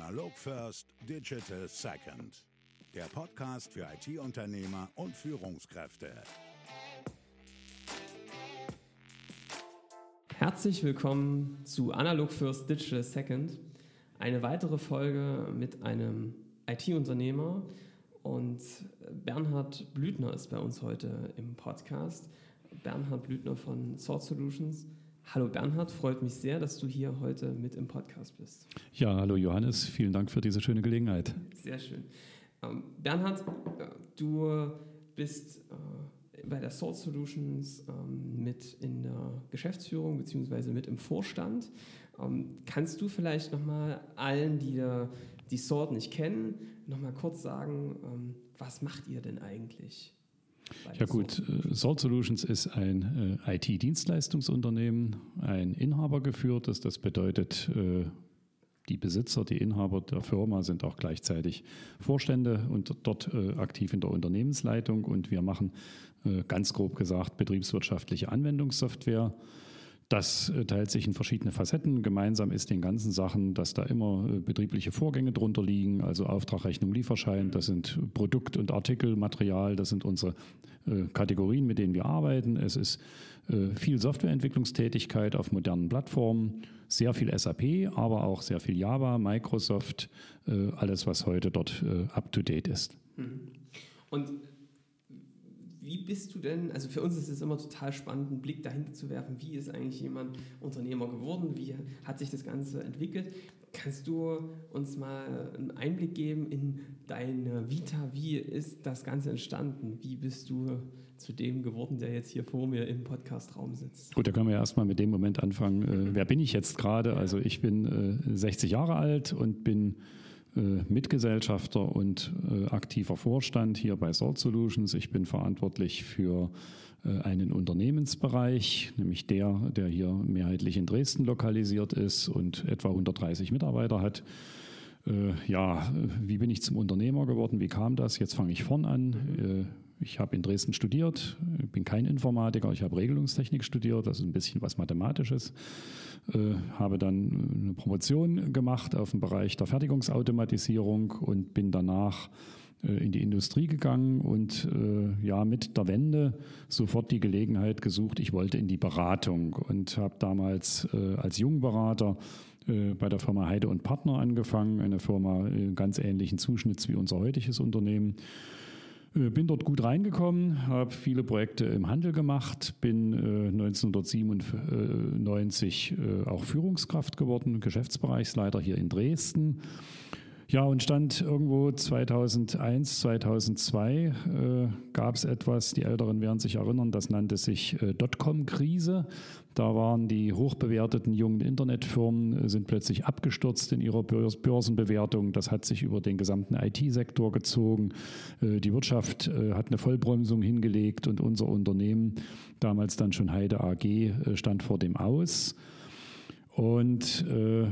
Analog First, Digital Second. Der Podcast für IT-Unternehmer und Führungskräfte. Herzlich willkommen zu Analog First, Digital Second. Eine weitere Folge mit einem IT-Unternehmer. Und Bernhard Blüthner ist bei uns heute im Podcast. Bernhard Blüthner von Sword Solutions. Hallo Bernhard, freut mich sehr, dass du hier heute mit im Podcast bist. Ja, hallo Johannes, vielen Dank für diese schöne Gelegenheit. Sehr schön. Ähm, Bernhard, äh, du bist äh, bei der Sword Solutions ähm, mit in der Geschäftsführung bzw. mit im Vorstand. Ähm, kannst du vielleicht nochmal allen, die die Sword nicht kennen, nochmal kurz sagen, was macht ihr denn eigentlich? Ja gut, äh, Salt Solutions ist ein äh, IT-Dienstleistungsunternehmen, ein Inhaber geführtes. Das bedeutet, äh, die Besitzer, die Inhaber der Firma sind auch gleichzeitig Vorstände und dort äh, aktiv in der Unternehmensleitung. Und wir machen äh, ganz grob gesagt betriebswirtschaftliche Anwendungssoftware das äh, teilt sich in verschiedene Facetten. Gemeinsam ist den ganzen Sachen, dass da immer äh, betriebliche Vorgänge drunter liegen, also Auftrag, Rechnung, Lieferschein, das sind Produkt- und Artikelmaterial, das sind unsere äh, Kategorien, mit denen wir arbeiten. Es ist viel Softwareentwicklungstätigkeit auf modernen Plattformen, sehr viel SAP, aber auch sehr viel Java, Microsoft, alles, was heute dort up-to-date ist. Mhm. Und wie bist du denn, also für uns ist es immer total spannend, einen Blick dahinter zu werfen, wie ist eigentlich jemand Unternehmer geworden, wie hat sich das Ganze entwickelt. Kannst du uns mal einen Einblick geben in deine Vita? Wie ist das Ganze entstanden? Wie bist du zu dem geworden, der jetzt hier vor mir im Podcastraum sitzt? Gut, da können wir erstmal mit dem Moment anfangen. Äh, wer bin ich jetzt gerade? Also ich bin äh, 60 Jahre alt und bin Mitgesellschafter und äh, aktiver Vorstand hier bei Salt Solutions. Ich bin verantwortlich für äh, einen Unternehmensbereich, nämlich der, der hier mehrheitlich in Dresden lokalisiert ist und etwa 130 Mitarbeiter hat. Ja, wie bin ich zum Unternehmer geworden? Wie kam das? Jetzt fange ich vorn an. Ich habe in Dresden studiert, bin kein Informatiker, ich habe Regelungstechnik studiert, ist ein bisschen was Mathematisches. Äh, habe dann eine Promotion gemacht auf dem Bereich der Fertigungsautomatisierung und bin danach äh, in die Industrie gegangen und äh, ja mit der Wende sofort die Gelegenheit gesucht. Ich wollte in die Beratung und habe damals äh, als Jungberater äh, bei der Firma Heide und Partner angefangen, eine Firma äh, ganz ähnlichen Zuschnitts wie unser heutiges Unternehmen bin dort gut reingekommen, habe viele Projekte im Handel gemacht, bin 1997 äh, äh, auch Führungskraft geworden, Geschäftsbereichsleiter hier in Dresden. Ja, und stand irgendwo 2001, 2002 äh, gab es etwas, die Älteren werden sich erinnern, das nannte sich äh, Dotcom-Krise. Da waren die hochbewerteten jungen Internetfirmen, äh, sind plötzlich abgestürzt in ihrer Börsenbewertung. Das hat sich über den gesamten IT-Sektor gezogen. Äh, die Wirtschaft äh, hat eine Vollbremsung hingelegt und unser Unternehmen, damals dann schon Heide AG, stand vor dem Aus. Und äh,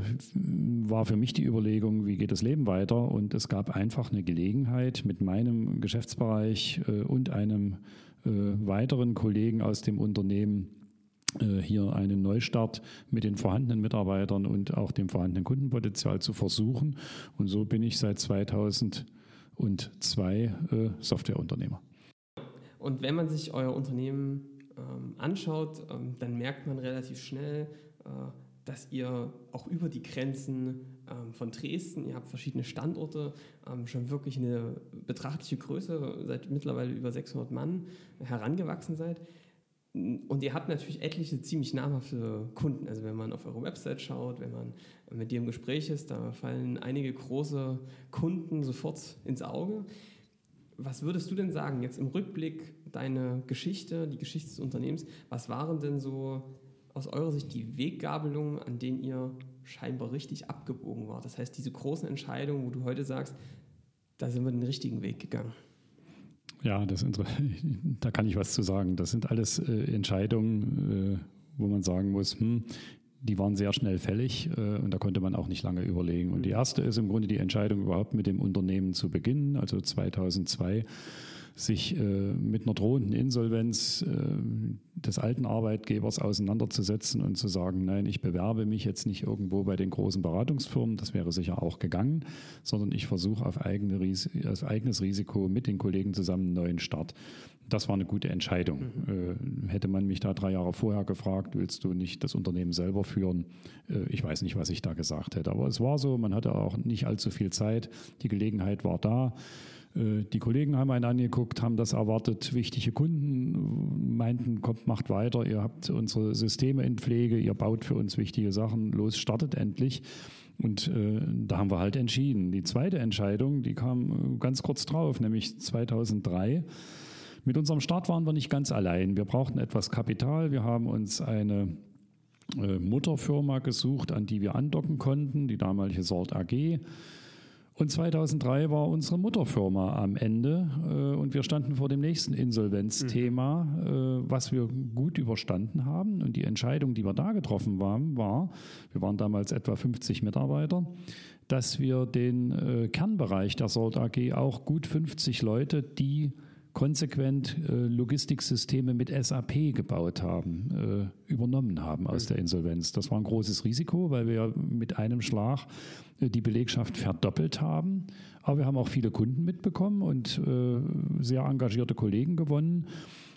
war für mich die Überlegung, wie geht das Leben weiter? Und es gab einfach eine Gelegenheit mit meinem Geschäftsbereich äh, und einem äh, weiteren Kollegen aus dem Unternehmen, hier einen Neustart mit den vorhandenen Mitarbeitern und auch dem vorhandenen Kundenpotenzial zu versuchen. Und so bin ich seit 2002 äh, Softwareunternehmer. Und wenn man sich euer Unternehmen ähm, anschaut, ähm, dann merkt man relativ schnell, äh, dass ihr auch über die Grenzen ähm, von Dresden, ihr habt verschiedene Standorte, schon wirklich eine betrachtliche Größe, seit mittlerweile über 600 Mann herangewachsen seid. Und ihr habt natürlich etliche ziemlich namhafte Kunden. Also wenn man auf eure Website schaut, wenn man mit dir im Gespräch ist, da fallen einige große Kunden sofort ins Auge. Was würdest du denn sagen, jetzt im Rückblick, deine Geschichte, die Geschichte des Unternehmens, was waren denn so aus eurer Sicht die Weggabelungen, an denen ihr scheinbar richtig abgebogen wart? Das heißt, diese großen Entscheidungen, wo du heute sagst, da sind wir den richtigen Weg gegangen. Ja, das, da kann ich was zu sagen. Das sind alles äh, Entscheidungen, äh, wo man sagen muss, hm, die waren sehr schnell fällig äh, und da konnte man auch nicht lange überlegen. Und die mhm. erste ist im Grunde die Entscheidung, überhaupt mit dem Unternehmen zu beginnen, also 2002 sich äh, mit einer drohenden Insolvenz äh, des alten Arbeitgebers auseinanderzusetzen und zu sagen, nein, ich bewerbe mich jetzt nicht irgendwo bei den großen Beratungsfirmen, das wäre sicher auch gegangen, sondern ich versuche auf, eigene, auf eigenes Risiko mit den Kollegen zusammen einen neuen Start. Das war eine gute Entscheidung. Mhm. Äh, hätte man mich da drei Jahre vorher gefragt, willst du nicht das Unternehmen selber führen? Äh, ich weiß nicht, was ich da gesagt hätte. Aber es war so, man hatte auch nicht allzu viel Zeit. Die Gelegenheit war da. Äh, die Kollegen haben einen angeguckt, haben das erwartet. Wichtige Kunden meinten, kommt, macht weiter. Ihr habt unsere Systeme in Pflege, ihr baut für uns wichtige Sachen. Los, startet endlich. Und äh, da haben wir halt entschieden. Die zweite Entscheidung, die kam ganz kurz drauf, nämlich 2003. Mit unserem Start waren wir nicht ganz allein. Wir brauchten etwas Kapital. Wir haben uns eine äh, Mutterfirma gesucht, an die wir andocken konnten, die damalige Sort AG. Und 2003 war unsere Mutterfirma am Ende äh, und wir standen vor dem nächsten Insolvenzthema, mhm. äh, was wir gut überstanden haben. Und die Entscheidung, die wir da getroffen haben, war, wir waren damals etwa 50 Mitarbeiter, dass wir den äh, Kernbereich der Salt AG auch gut 50 Leute, die konsequent äh, Logistiksysteme mit SAP gebaut haben, äh, übernommen haben aus mhm. der Insolvenz. Das war ein großes Risiko, weil wir mit einem Schlag die Belegschaft verdoppelt haben. Aber wir haben auch viele Kunden mitbekommen und äh, sehr engagierte Kollegen gewonnen.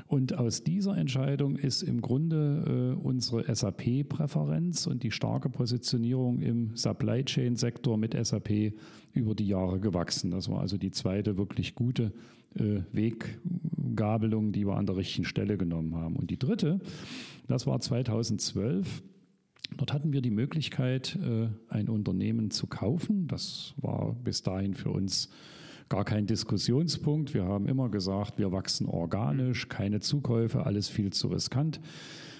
Und aus dieser Entscheidung ist im Grunde äh, unsere SAP-Präferenz und die starke Positionierung im Supply Chain-Sektor mit SAP über die Jahre gewachsen. Das war also die zweite wirklich gute äh, Weggabelung, die wir an der richtigen Stelle genommen haben. Und die dritte, das war 2012. Dort hatten wir die Möglichkeit, äh, ein Unternehmen zu kaufen. Das war bis dahin für uns gar kein Diskussionspunkt. Wir haben immer gesagt, wir wachsen organisch, keine Zukäufe, alles viel zu riskant.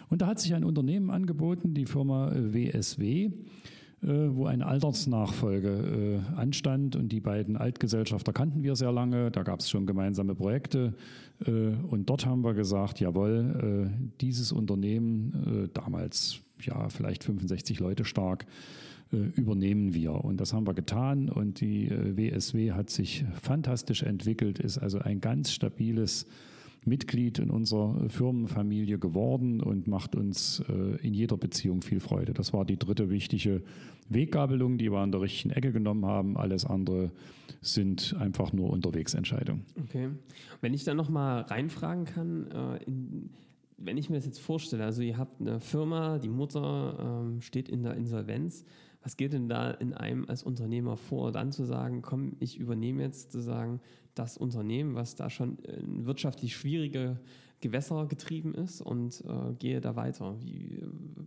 Und da hat sich ein Unternehmen angeboten, die Firma WSW. Äh, wo eine Altersnachfolge äh, anstand. Und die beiden Altgesellschafter kannten wir sehr lange. Da gab es schon gemeinsame Projekte. Äh, und dort haben wir gesagt, jawohl, dieses Unternehmen, damals ja vielleicht 65 Leute stark, übernehmen wir. Und das haben wir getan. Und die WSW hat sich fantastisch entwickelt, ist also ein ganz stabiles Mitglied in unserer Firmenfamilie geworden und macht uns äh, in jeder Beziehung viel Freude. Das war die dritte wichtige Weggabelung, die wir an der richtigen Ecke genommen haben. Alles andere sind einfach nur Unterwegsentscheidungen. Okay. Wenn ich da nochmal reinfragen kann, äh, in, wenn ich mir das jetzt vorstelle, also ihr habt eine Firma, die Mutter ähm, steht in der Insolvenz. Was geht denn da in einem als Unternehmer vor, dann zu sagen, komm, ich übernehme jetzt zu sagen, das Unternehmen, was da schon in wirtschaftlich schwierige Gewässer getrieben ist und äh, gehe da weiter. Wie,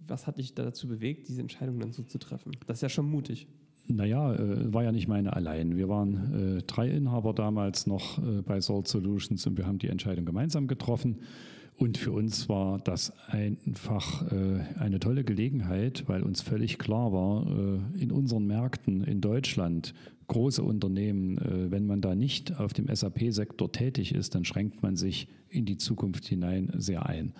was hat dich dazu bewegt, diese Entscheidung dann so zu treffen? Das ist ja schon mutig. Naja, äh, war ja nicht meine allein. Wir waren äh, drei Inhaber damals noch äh, bei Salt Solutions und wir haben die Entscheidung gemeinsam getroffen. Und für uns war das einfach äh, eine tolle Gelegenheit, weil uns völlig klar war, äh, in unseren Märkten in Deutschland große Unternehmen, äh, wenn man da nicht auf dem SAP-Sektor tätig ist, dann schränkt man sich in die Zukunft hinein sehr ein. Mhm.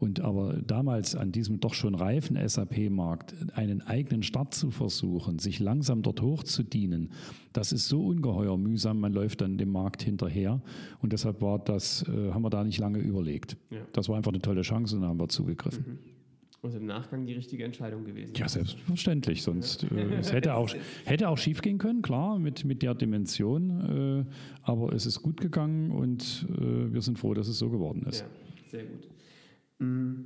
Und aber damals an diesem doch schon reifen SAP-Markt einen eigenen Start zu versuchen, sich langsam dort hochzudienen, das ist so ungeheuer mühsam, man läuft dann dem Markt hinterher. Und deshalb war das, äh, haben wir da nicht lange überlegt. Ja. Das war einfach eine tolle Chance und da haben wir zugegriffen. Mhm. Und im Nachgang die richtige Entscheidung gewesen. Ja, selbstverständlich. Sonst äh, es hätte auch, hätte auch schief gehen können, klar, mit, mit der Dimension. Äh, aber es ist gut gegangen und äh, wir sind froh, dass es so geworden ist. Ja, sehr gut. Mm.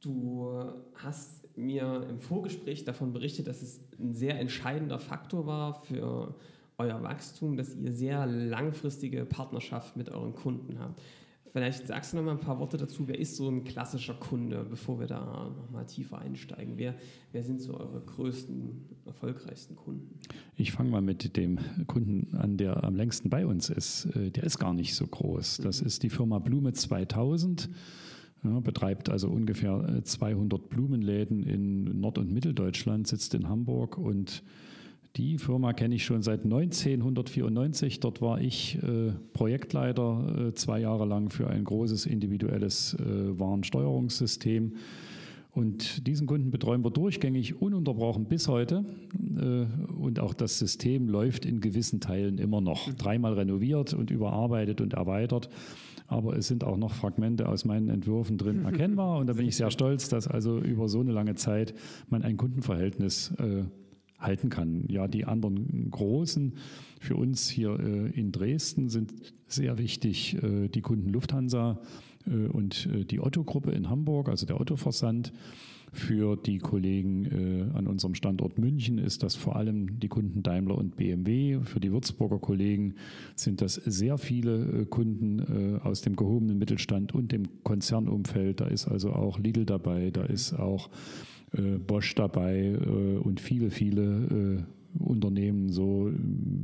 Du hast mir im Vorgespräch davon berichtet, dass es ein sehr entscheidender Faktor war für euer Wachstum, dass ihr sehr langfristige Partnerschaft mit euren Kunden habt. Vielleicht sagst du noch mal ein paar Worte dazu. Wer ist so ein klassischer Kunde, bevor wir da noch mal tiefer einsteigen? Wer, wer sind so eure größten, erfolgreichsten Kunden? Ich fange mal mit dem Kunden an, der am längsten bei uns ist. Äh, der ist gar nicht so groß. Das mhm. ist die Firma Blume 2000. Ja, betreibt also ungefähr 200 äh, Blumenläden in Nord- und Mitteldeutschland, sitzt in Hamburg und die Firma kenne ich schon seit 1994. Dort war ich äh, Projektleiter äh, zwei Jahre lang für ein großes individuelles äh, Warensteuerungssystem. Und diesen Kunden betreuen wir durchgängig ununterbrochen bis heute. Äh, und auch das System läuft in gewissen Teilen immer noch. Dreimal renoviert und überarbeitet und erweitert. aber es sind auch noch Fragmente aus meinen Entwürfen drin erkennbar. Und da bin ich sehr stolz, dass also über so eine lange Zeit man ein Kundenverhältnis äh, halten kann. Ja, die anderen großen für uns hier äh, in Dresden sind sehr wichtig. Äh, die Kunden Lufthansa äh, und die Otto-Gruppe in Hamburg, also der Otto-Versand. Für die Kollegen an unserem Standort München ist das vor allem die Kunden Daimler und BMW. Für die Würzburger Kollegen sind das sehr viele Kunden aus dem gehobenen Mittelstand und dem Konzernumfeld. Da ist also auch Lidl dabei, da ist auch Bosch dabei äh, und viele, viele äh, Unternehmen so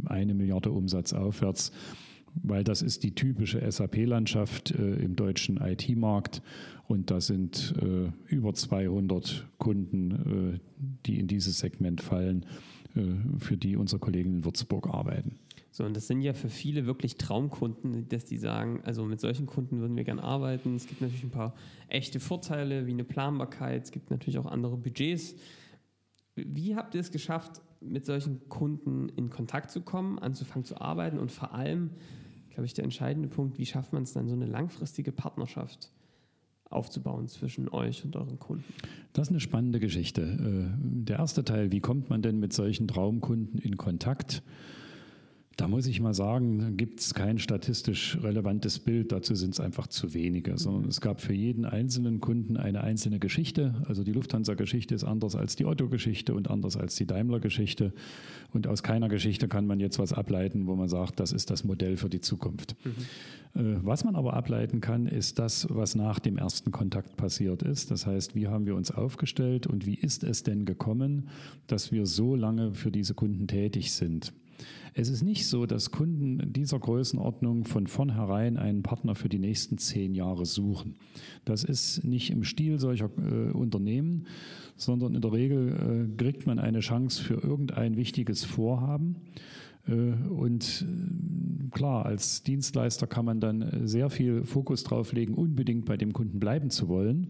eine Milliarde Umsatz aufwärts weil das ist die typische SAP-Landschaft äh, im deutschen IT-Markt und da sind äh, über 200 Kunden, äh, die in dieses Segment fallen, für die unsere Kollegen in Würzburg arbeiten. So, und das sind ja für viele wirklich Traumkunden, dass die sagen, also mit solchen Kunden würden wir gerne arbeiten. Es gibt natürlich ein paar echte Vorteile, wie eine Planbarkeit. Es gibt natürlich auch andere Budgets. Wie habt ihr es geschafft, mit solchen Kunden in Kontakt zu kommen, anzufangen zu arbeiten und vor allem, glaube ich, der entscheidende Punkt, wie schafft man es dann, so eine langfristige Partnerschaft aufzubauen zwischen euch und euren Kunden? Das ist eine spannende Geschichte. Äh, der erste Teil, wie kommt man denn mit solchen Traumkunden in Kontakt? Da muss ich mal sagen, gibt es kein statistisch relevantes Bild, dazu sind es einfach zu wenige, sondern es gab für jeden einzelnen Kunden eine einzelne Geschichte. Also die Lufthansa-Geschichte ist anders als die Otto-Geschichte und anders als die Daimler-Geschichte. Und aus keiner Geschichte kann man jetzt was ableiten, wo man sagt, das ist das Modell für die Zukunft. Mhm. Was man aber ableiten kann, ist das, was nach dem ersten Kontakt passiert ist. Das heißt, wie haben wir uns aufgestellt und wie ist es denn gekommen, dass wir so lange für diese Kunden tätig sind? Es ist nicht so, dass Kunden dieser Größenordnung von vornherein einen Partner für die nächsten zehn Jahre suchen. Das ist nicht im Stil solcher äh, Unternehmen, sondern in der Regel äh, kriegt man eine Chance für irgendein wichtiges Vorhaben. Äh, und äh, klar, als Dienstleister kann man dann sehr viel Fokus drauf legen, unbedingt bei dem Kunden bleiben zu wollen.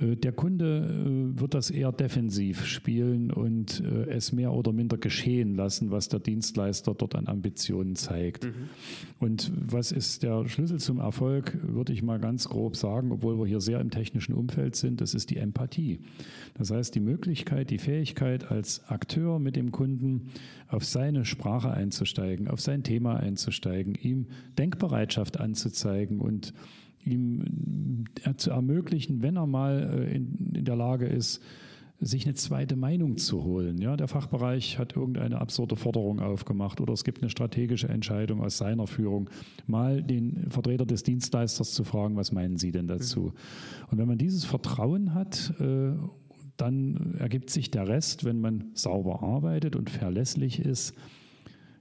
Äh, der Kunde äh, wird das eher defensiv spielen und äh, es mehr oder minder geschehen lassen, was der Dienstleister dort an Ambitionen zeigt. Mhm. Und was ist der Schlüssel zum Erfolg, würde ich mal ganz grob sagen, obwohl wir hier sehr im technischen Umfeld sind, das ist die Empathie. Das heißt, die Möglichkeit, die Fähigkeit als Akteur mit dem Kunden auf seine Sprache einzusteigen, auf sein Thema einzusteigen, ihm Denkbereitschaft anzuzeigen und ihm äh, zu ermöglichen, wenn er mal äh, in, in der Lage ist, sich eine zweite Meinung zu holen. Ja, der Fachbereich hat irgendeine absurde Forderung aufgemacht oder es gibt eine strategische Entscheidung aus seiner Führung, mal den Vertreter des Dienstleisters zu fragen, was meinen Sie denn dazu? Mhm. Und wenn man dieses Vertrauen hat, äh, dann ergibt sich der Rest, wenn man sauber arbeitet und verlässlich ist,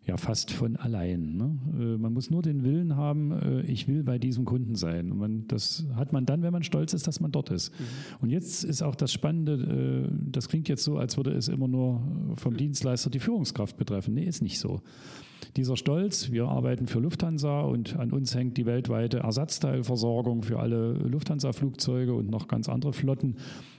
ja fast von allein. Ne? Äh, man muss nur den Willen haben, äh, ich will bei diesem Kunden sein. Und man, das hat man dann, wenn man stolz ist, dass man dort ist. Mhm. Und jetzt ist auch das Spannende, äh, das klingt jetzt so, als würde es immer nur vom Dienstleister die Führungskraft betreffen. Nee, ist nicht so. Dieser Stolz, wir arbeiten für Lufthansa und an uns hängt die weltweite Ersatzteilversorgung für alle Lufthansa-Flugzeuge und noch ganz andere Flotten.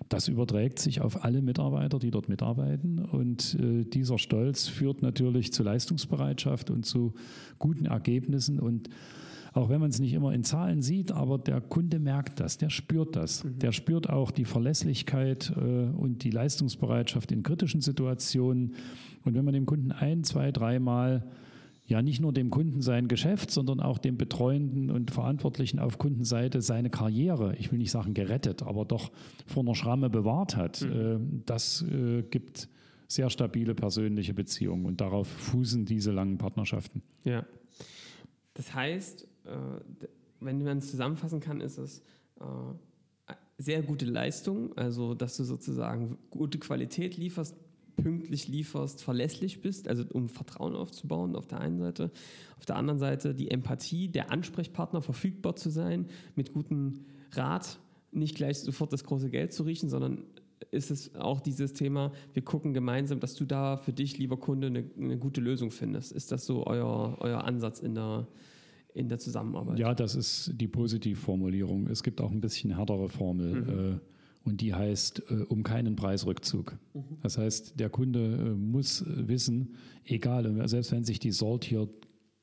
Das überträgt sich auf alle Mitarbeiter, die dort mitarbeiten. Und äh, dieser Stolz führt natürlich zu Leistungsbereitschaft und zu guten Ergebnissen. Und auch wenn man es nicht immer in Zahlen sieht, aber der Kunde merkt das, der spürt das. Mhm. Der spürt auch die Verlässlichkeit äh, und die Leistungsbereitschaft in kritischen Situationen. Und wenn man dem Kunden ein, zwei, dreimal ja nicht nur dem Kunden sein Geschäft, sondern auch dem Betreuenden und Verantwortlichen auf Kundenseite seine Karriere, ich will nicht sagen gerettet, aber doch vor einer Schramme bewahrt hat. Mhm. Äh, das äh, gibt sehr stabile persönliche Beziehungen und darauf fußen diese langen Partnerschaften. Ja. Das heißt, äh, wenn man es zusammenfassen kann, ist es sehr gute Leistung, also dass du sozusagen gute Qualität lieferst, pünktlich lieferst, verlässlich bist, also um Vertrauen aufzubauen auf der einen Seite. Auf der anderen Seite die Empathie, der Ansprechpartner verfügbar zu sein, mit gutem Rat, nicht gleich sofort das große Geld zu riechen, sondern ist es auch dieses Thema, wir gucken gemeinsam, dass du da für dich, lieber Kunde, eine, eine gute Lösung findest. Ist das so euer, euer Ansatz in der, in der Zusammenarbeit? Ja, das ist die Positivformulierung. Es gibt auch ein bisschen härtere Formel. Mhm. Äh, und die heißt äh, um keinen Preisrückzug. Mhm. Das heißt, der Kunde äh, muss wissen, egal, selbst wenn sich die Salt hier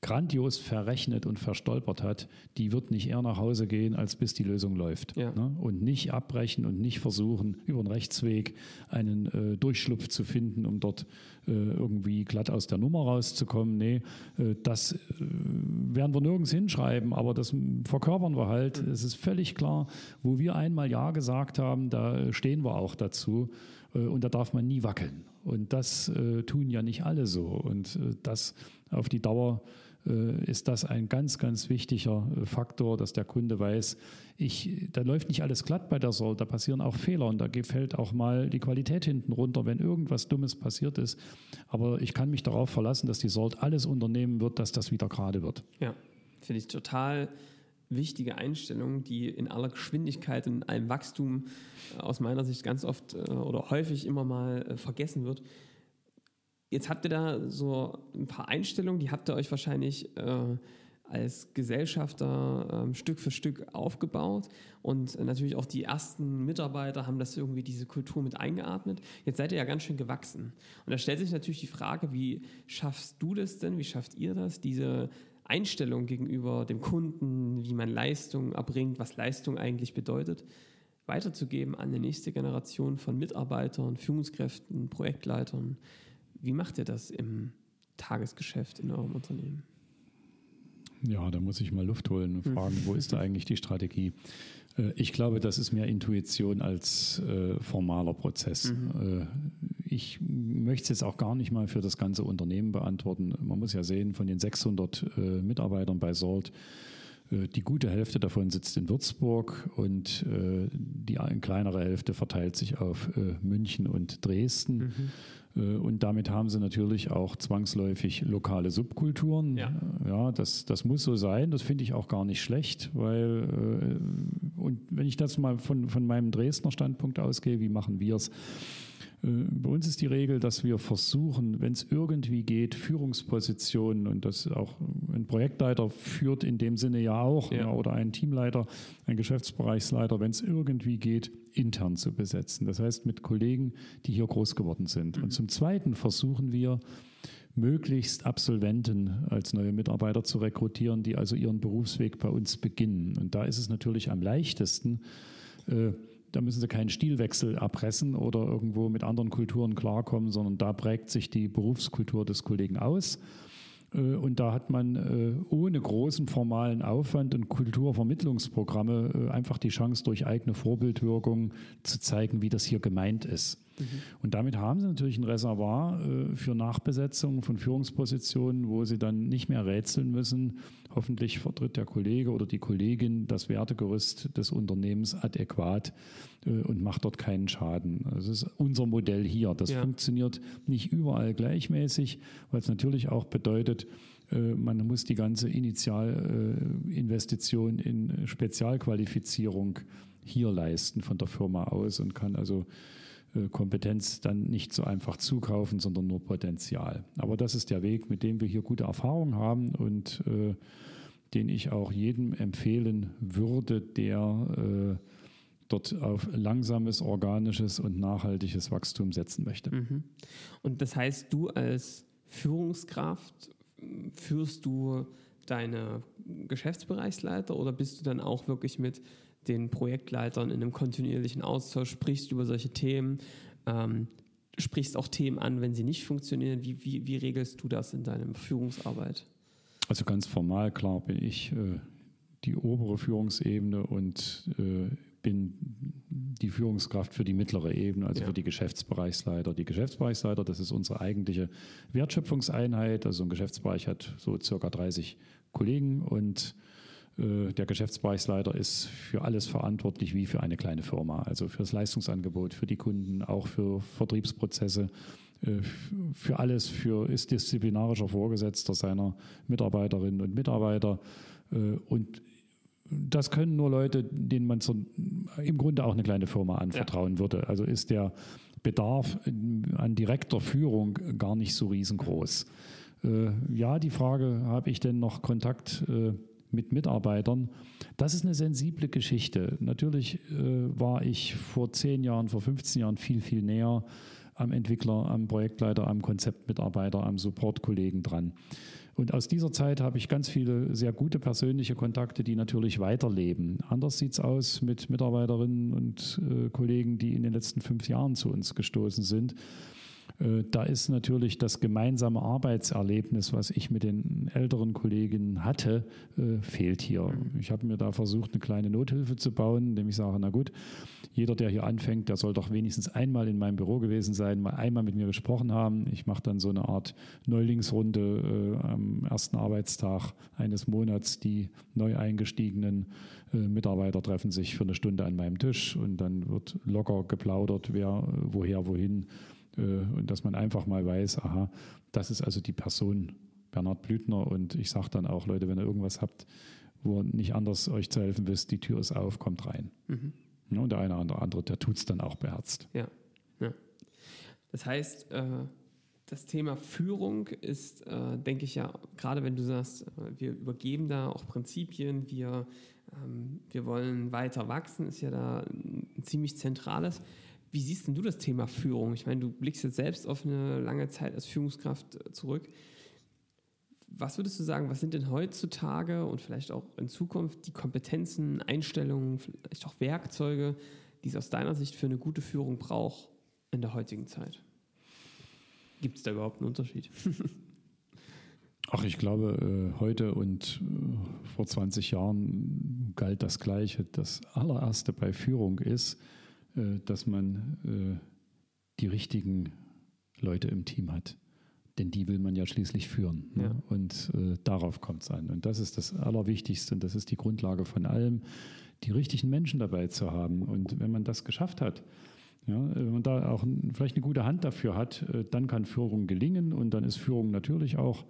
grandios verrechnet und verstolpert hat, die wird nicht eher nach Hause gehen, als bis die Lösung läuft. Ja. Ne? Und nicht abbrechen und nicht versuchen, über den Rechtsweg einen äh, Durchschlupf zu finden, um dort äh, irgendwie glatt aus der Nummer rauszukommen. Nee, äh, das äh, werden wir nirgends hinschreiben, aber das verkörpern wir halt. Mhm. Es ist völlig klar, wo wir einmal Ja gesagt haben, da stehen wir auch dazu. Äh, und da darf man nie wackeln. Und das äh, tun ja nicht alle so. Und das auf die Dauer ist das ein ganz, ganz wichtiger äh, Faktor, dass der Kunde weiß, ich, da läuft nicht alles glatt bei der Soll, da passieren auch Fehler und da fällt auch mal die Qualität hinten runter, wenn irgendwas Dummes passiert ist. Aber ich kann mich darauf verlassen, dass die Salt alles unternehmen wird, dass das wieder gerade wird. Ja, finde ich total wichtige Einstellung, die in aller Geschwindigkeit in allem Wachstum äh, aus meiner Sicht ganz oft oder häufig immer mal vergessen wird. Jetzt habt ihr da so ein paar Einstellungen, die habt ihr euch wahrscheinlich äh, als Gesellschafter äh, Stück für Stück aufgebaut und natürlich auch die ersten Mitarbeiter haben das irgendwie diese Kultur mit eingeatmet. Jetzt seid ihr ja ganz schön gewachsen. Und da stellt sich natürlich die Frage, wie schaffst du das denn, wie schafft ihr das, diese Einstellung gegenüber dem Kunden, wie man Leistung erbringt, was Leistung eigentlich bedeutet, weiterzugeben an die nächste Generation von Mitarbeitern, Führungskräften, Projektleitern. Wie macht ihr das im Tagesgeschäft in eurem Unternehmen? Ja, da muss ich mal Luft holen und hm. fragen, wo ist da eigentlich die Strategie? Äh, ich glaube, das ist mehr Intuition als äh, formaler Prozess. Mhm. Äh, ich möchte es jetzt auch gar nicht mal für das ganze Unternehmen beantworten. Man muss ja sehen, von den 600 äh, Mitarbeitern bei Salt, die gute Hälfte davon sitzt in Würzburg und äh, die kleinere Hälfte verteilt sich auf München und Dresden. Mhm. Äh, und damit haben sie natürlich auch zwangsläufig lokale Subkulturen. Ja, ja das, das muss so sein. Das finde ich auch gar nicht schlecht, weil, äh, und wenn ich das mal von, von meinem Dresdner Standpunkt ausgehe, wie machen wir es? Äh, bei uns ist die Regel, dass wir versuchen, wenn es irgendwie geht, Führungspositionen und das auch ein Projektleiter führt in dem Sinne ja auch ja. oder ein Teamleiter, ein Geschäftsbereichsleiter, wenn es irgendwie geht, intern zu besetzen. Das heißt mit Kollegen, die hier groß geworden sind. Mhm. Und zum Zweiten versuchen wir, möglichst Absolventen als neue Mitarbeiter zu rekrutieren, die also ihren Berufsweg bei uns beginnen. Und da ist es natürlich am leichtesten, äh, da müssen sie keinen Stilwechsel erpressen oder irgendwo mit anderen Kulturen klarkommen, sondern da prägt sich die Berufskultur des Kollegen aus. Äh, und da hat man äh, ohne großen formalen Aufwand und Kulturvermittlungsprogramme äh, einfach die Chance, durch eigene Vorbildwirkung zu zeigen, wie das hier gemeint ist. Mhm. Und damit haben sie natürlich ein Reservoir für Nachbesetzung von Führungspositionen, wo sie dann nicht mehr rätseln müssen. Hoffentlich vertritt der Kollege oder die Kollegin das Wertegerüst des Unternehmens adäquat und macht dort keinen Schaden. Das ist unser Modell hier. Das ja. funktioniert nicht überall gleichmäßig, weil es natürlich auch bedeutet, äh, man muss die ganze Initialinvestition in Spezialqualifizierung hier leisten von der Firma aus und kann also äh, Kompetenz dann nicht so einfach zukaufen, sondern nur Potenzial. Aber das ist der Weg, mit dem wir hier gute Erfahrungen haben und äh, den ich auch jedem empfehlen würde, der äh, dort auf langsames, organisches und nachhaltiges Wachstum setzen möchte. Mhm. Und das heißt, du als Führungskraft führst du deine Geschäftsbereichsleiter oder bist du dann auch wirklich mit den Projektleitern in einem kontinuierlichen Austausch, sprichst über solche Themen, ähm, sprichst auch Themen an, wenn sie nicht funktionieren? Wie, wie, wie regelst du das in deiner Führungsarbeit? Also ganz formal, klar, bin ich äh, die obere Führungsebene und äh, bin die Führungskraft für die mittlere Ebene, also ja. für die Geschäftsbereichsleiter. Die Geschäftsbereichsleiter, das ist unsere eigentliche Wertschöpfungseinheit. Also ein Geschäftsbereich hat so circa 30 Kollegen und der Geschäftsbereichsleiter ist für alles verantwortlich wie für eine kleine Firma. Also für das Leistungsangebot, für die Kunden, auch für Vertriebsprozesse, äh, für alles, für ist disziplinarischer Vorgesetzter seiner Mitarbeiterinnen und Mitarbeiter äh, und das können nur Leute, denen man so im Grunde auch eine kleine Firma anvertrauen ja. würde. Also ist der Bedarf an direkter Führung gar nicht so riesengroß. Äh, ja, die Frage, habe ich denn noch Kontakt äh, mit Mitarbeitern? Das ist eine sensible Geschichte. Natürlich äh, war ich vor zehn Jahren, vor 15 Jahren viel, viel näher am Entwickler, am Projektleiter, am Konzeptmitarbeiter, am Supportkollegen dran. Und aus dieser Zeit habe ich ganz viele sehr gute persönliche Kontakte, die natürlich weiterleben. Anders sieht es aus mit Mitarbeiterinnen und äh, Kollegen, die in den letzten fünf Jahren zu uns gestoßen sind. Äh, da ist natürlich das gemeinsame Arbeitserlebnis, was ich mit den älteren Kollegen hatte, äh, fehlt hier. Ich habe mir da versucht, eine kleine Nothilfe zu bauen, indem ich sage, na gut, jeder, der hier anfängt, der soll doch wenigstens einmal in meinem Büro gewesen sein, mal einmal mit mir gesprochen haben. Ich mache dann so eine Art Neulingsrunde äh, am ersten Arbeitstag eines Monats. Die neu eingestiegenen Mitarbeiter treffen sich für eine Stunde an meinem Tisch und dann wird locker geplaudert, wer woher, wohin und dass man einfach mal weiß, aha, das ist also die Person Bernhard Blüthner und ich sage dann auch, Leute, wenn ihr irgendwas habt, wo ihr nicht anders euch zu helfen wisst, die Tür ist auf, kommt rein. Mhm. und der eine oder andere, der tut es dann auch beherzt. Ja. ja. Das heißt, äh, das Thema Führung ist, äh, denke ich ja, gerade wenn du sagst, wir übergeben da auch Prinzipien, wir, ähm, wir wollen weiter wachsen, ist ja da ein ziemlich zentrales. Wie siehst denn du das Thema Führung? Ich meine, du blickst jetzt selbst auf eine lange Zeit als Führungskraft äh, zurück. Was würdest du sagen, was sind denn heutzutage und vielleicht auch in Zukunft die Kompetenzen, Einstellungen, vielleicht auch Werkzeuge, die es aus deiner Sicht für eine gute Führung braucht in der heutigen Zeit? Gibt es da überhaupt einen Unterschied? Ach, ich glaube, äh, heute und äh, vor 20 Jahren galt das Gleiche. Das allererste bei Führung ist, dass man äh, die richtigen Leute im Team hat. Denn die will man ja schließlich führen. Ne? Ja. Und äh, darauf kommt es an. Und das ist das Allerwichtigste und das ist die Grundlage von allem, die richtigen Menschen dabei zu haben. Und wenn man das geschafft hat, ja, wenn man da auch vielleicht eine gute Hand dafür hat, dann kann Führung gelingen und dann ist Führung natürlich auch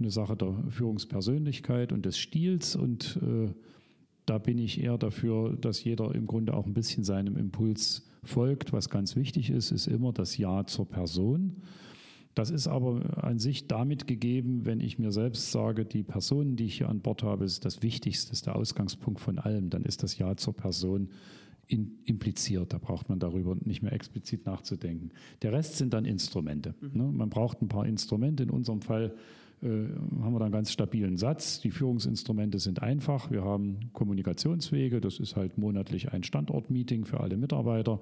eine Sache der Führungspersönlichkeit und des Stils und äh, da bin ich eher dafür, dass jeder im Grunde auch ein bisschen seinem Impuls folgt. Was ganz wichtig ist, ist immer das Ja zur Person. Das ist aber an sich damit gegeben, wenn ich mir selbst sage, die Personen, die ich hier an Bord habe, ist das Wichtigste, ist der Ausgangspunkt von allem, dann ist das Ja zur Person in, impliziert. Da braucht man darüber nicht mehr explizit nachzudenken. Der Rest sind dann Instrumente. Mhm. Ne? Man braucht ein paar Instrumente. In unserem Fall haben wir da einen ganz stabilen Satz. Die Führungsinstrumente sind einfach. Wir haben Kommunikationswege. Das ist halt monatlich ein Standortmeeting für alle Mitarbeiter,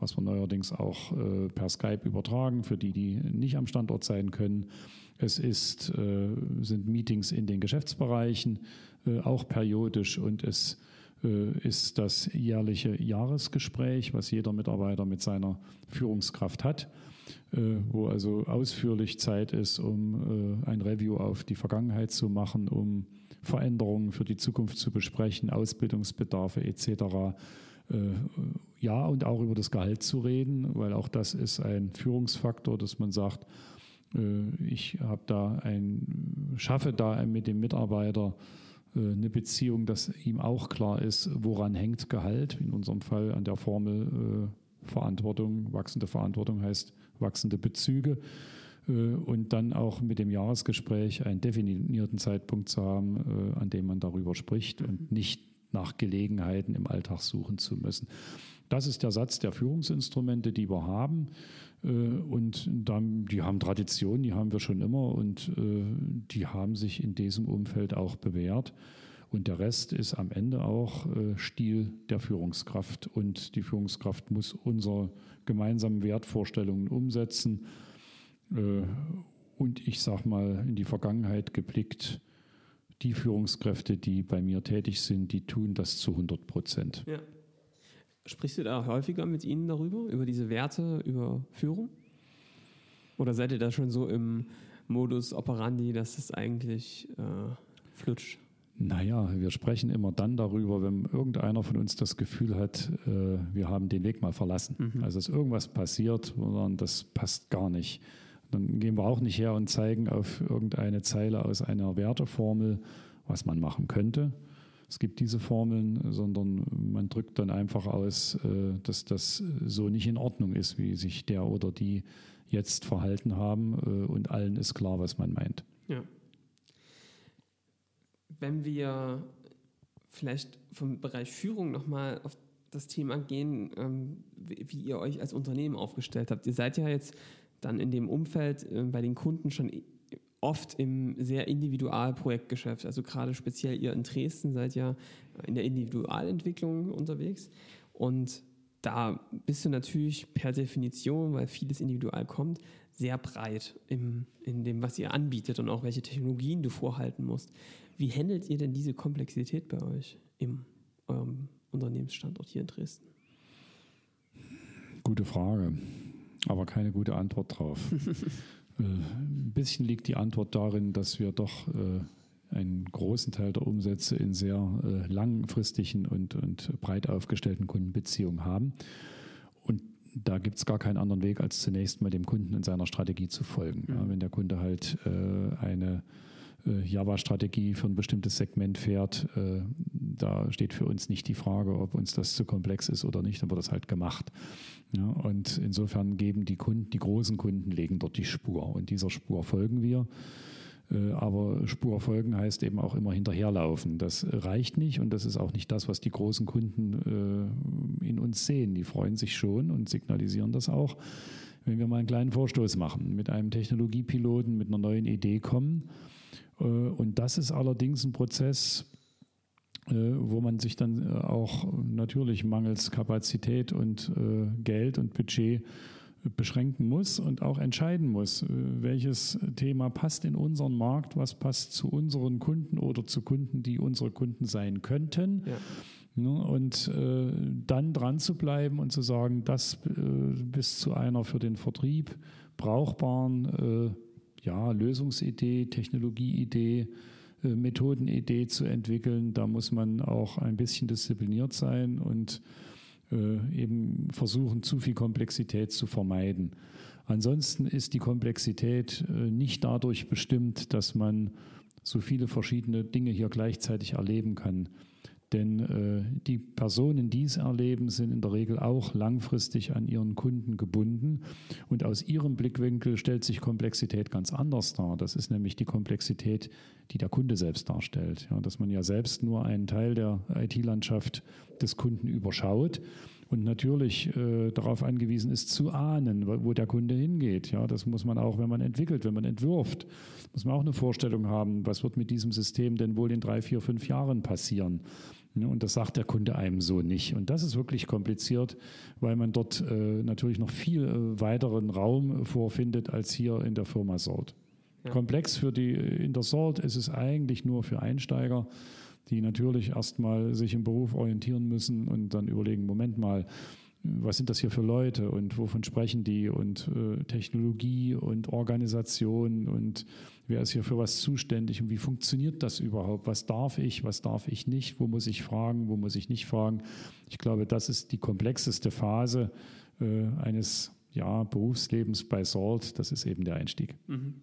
was wir neuerdings auch äh, per Skype übertragen für die, die nicht am Standort sein können. Es ist, äh, sind Meetings in den Geschäftsbereichen, auch periodisch und es ist das jährliche Jahresgespräch, was jeder Mitarbeiter mit seiner Führungskraft hat. Äh, wo also ausführlich Zeit ist, um äh, ein Review auf die Vergangenheit zu machen, um Veränderungen für die Zukunft zu besprechen, Ausbildungsbedarfe etc. Äh, ja, und auch über das Gehalt zu reden, weil auch das ist ein Führungsfaktor, dass man sagt, ich habe da ein, schaffe da mit dem Mitarbeiter eine Beziehung, dass ihm auch klar ist, woran hängt Gehalt. In unserem Fall an der Formel Verantwortung, wachsende Verantwortung heißt wachsende Bezüge äh, und dann auch mit dem Jahresgespräch einen definierten Zeitpunkt zu haben, äh, an dem man darüber spricht und nicht nach Gelegenheiten im Alltag suchen zu müssen. Das ist der Satz der Führungsinstrumente, die wir haben. Äh, und dann, die haben Tradition, die haben wir schon immer und die haben sich in diesem Umfeld auch bewährt. Und der Rest ist am Ende auch Stil der Führungskraft. Und die Führungskraft muss unser gemeinsamen Wertvorstellungen umsetzen. Äh, und ich sage mal, in die Vergangenheit geblickt, die Führungskräfte, die bei mir tätig sind, die tun das zu 100 Prozent. Ja. Sprichst du da häufiger mit ihnen darüber, über diese Werte, über Führung? Oder seid ihr da schon so im Modus operandi, dass es eigentlich äh, flutscht? Naja, wir sprechen immer dann darüber, wenn irgendeiner von uns das Gefühl hat, äh, wir haben den Weg mal verlassen. Mhm. Also ist irgendwas passiert, sondern das passt gar nicht. Dann gehen wir auch nicht her und zeigen auf irgendeine Zeile aus einer Werteformel, was man machen könnte. Es gibt diese Formeln, sondern man drückt dann einfach aus, äh, dass das so nicht in Ordnung ist, wie sich der oder die jetzt verhalten haben äh, und allen ist klar, was man meint. Ja wenn wir vielleicht vom Bereich Führung nochmal auf das Thema gehen, ähm, wie ihr euch als Unternehmen aufgestellt habt. Ihr seid ja jetzt dann in dem Umfeld äh, bei den Kunden schon oft im sehr Individualprojektgeschäft. Also gerade speziell ihr in Dresden seid ja in der Individualentwicklung unterwegs. Und da bist du natürlich per Definition, weil vieles individual kommt, sehr breit im, in dem, was ihr anbietet und auch welche Technologien du vorhalten musst. Wie handelt ihr denn diese Komplexität bei euch im eurem Unternehmensstandort hier in Dresden? Gute Frage, aber keine gute Antwort drauf. äh, ein bisschen liegt die Antwort darin, dass wir doch äh, einen großen Teil der Umsätze in sehr äh, langfristigen und, und breit aufgestellten Kundenbeziehungen haben. Und da gibt es gar keinen anderen Weg, als zunächst mal dem Kunden in seiner Strategie zu folgen. Mhm. Ja, wenn der Kunde halt eine Java-Strategie für ein bestimmtes Segment fährt, äh, da steht für uns nicht die Frage, ob uns das zu komplex ist oder nicht, dann wird das halt gemacht. Und insofern geben die Kunden, die großen Kunden legen dort die Spur und dieser Spur folgen wir. Äh, aber Spur folgen heißt eben auch immer hinterherlaufen. Das reicht nicht und das ist auch nicht das, was die großen Kunden in uns sehen. Die freuen sich schon und signalisieren das auch, wenn wir mal einen kleinen Vorstoß machen, mit einem Technologiepiloten, mit einer neuen Idee kommen äh, und das ist allerdings ein Prozess, äh, wo man sich dann äh, auch natürlich mangels Kapazität und Geld und Budget beschränken muss und auch entscheiden muss, welches Thema passt in unseren Markt, was passt zu unseren Kunden oder zu Kunden, die unsere Kunden sein könnten. Ja. Ne, und dann dran zu bleiben und zu sagen, das bis zu einer für den Vertrieb brauchbaren ja, Lösungsidee, Technologieidee, äh, Methodenidee zu entwickeln. Da muss man auch ein bisschen diszipliniert sein und äh, eben versuchen, zu viel Komplexität zu vermeiden. Ansonsten ist die Komplexität äh, nicht dadurch bestimmt, dass man so viele verschiedene Dinge hier gleichzeitig erleben kann. Denn äh, die Personen, die es erleben, sind in der Regel auch langfristig an ihren Kunden gebunden. Und aus ihrem Blickwinkel stellt sich Komplexität ganz anders dar. Das ist nämlich die Komplexität, die der Kunde selbst darstellt. Ja, dass man ja selbst nur einen Teil der IT-Landschaft des Kunden überschaut und natürlich äh, darauf angewiesen ist, zu ahnen, wo, der Kunde hingeht. Ja, das muss man auch, wenn man entwickelt, wenn man entwirft, muss man auch eine Vorstellung haben, was wird mit diesem System denn wohl in drei, vier, fünf Jahren passieren. Ne, und das sagt der Kunde einem so nicht. Und das ist wirklich kompliziert, weil man dort äh, natürlich noch viel äh, weiteren Raum vorfindet als hier in der Firma Salt. Ja. Komplex für die in der Salt ist es eigentlich nur für Einsteiger, die natürlich erstmal sich im Beruf orientieren müssen und dann überlegen, Moment mal, was sind das hier für Leute und wovon sprechen die und äh, Technologie und Organisation und wer ist hier für was zuständig und wie funktioniert das überhaupt? Was darf ich, was darf ich nicht? Wo muss ich fragen, wo muss ich nicht fragen? Ich glaube, das ist die komplexeste Phase äh, eines ja, Berufslebens bei Salt. Das ist eben der Einstieg. Mhm.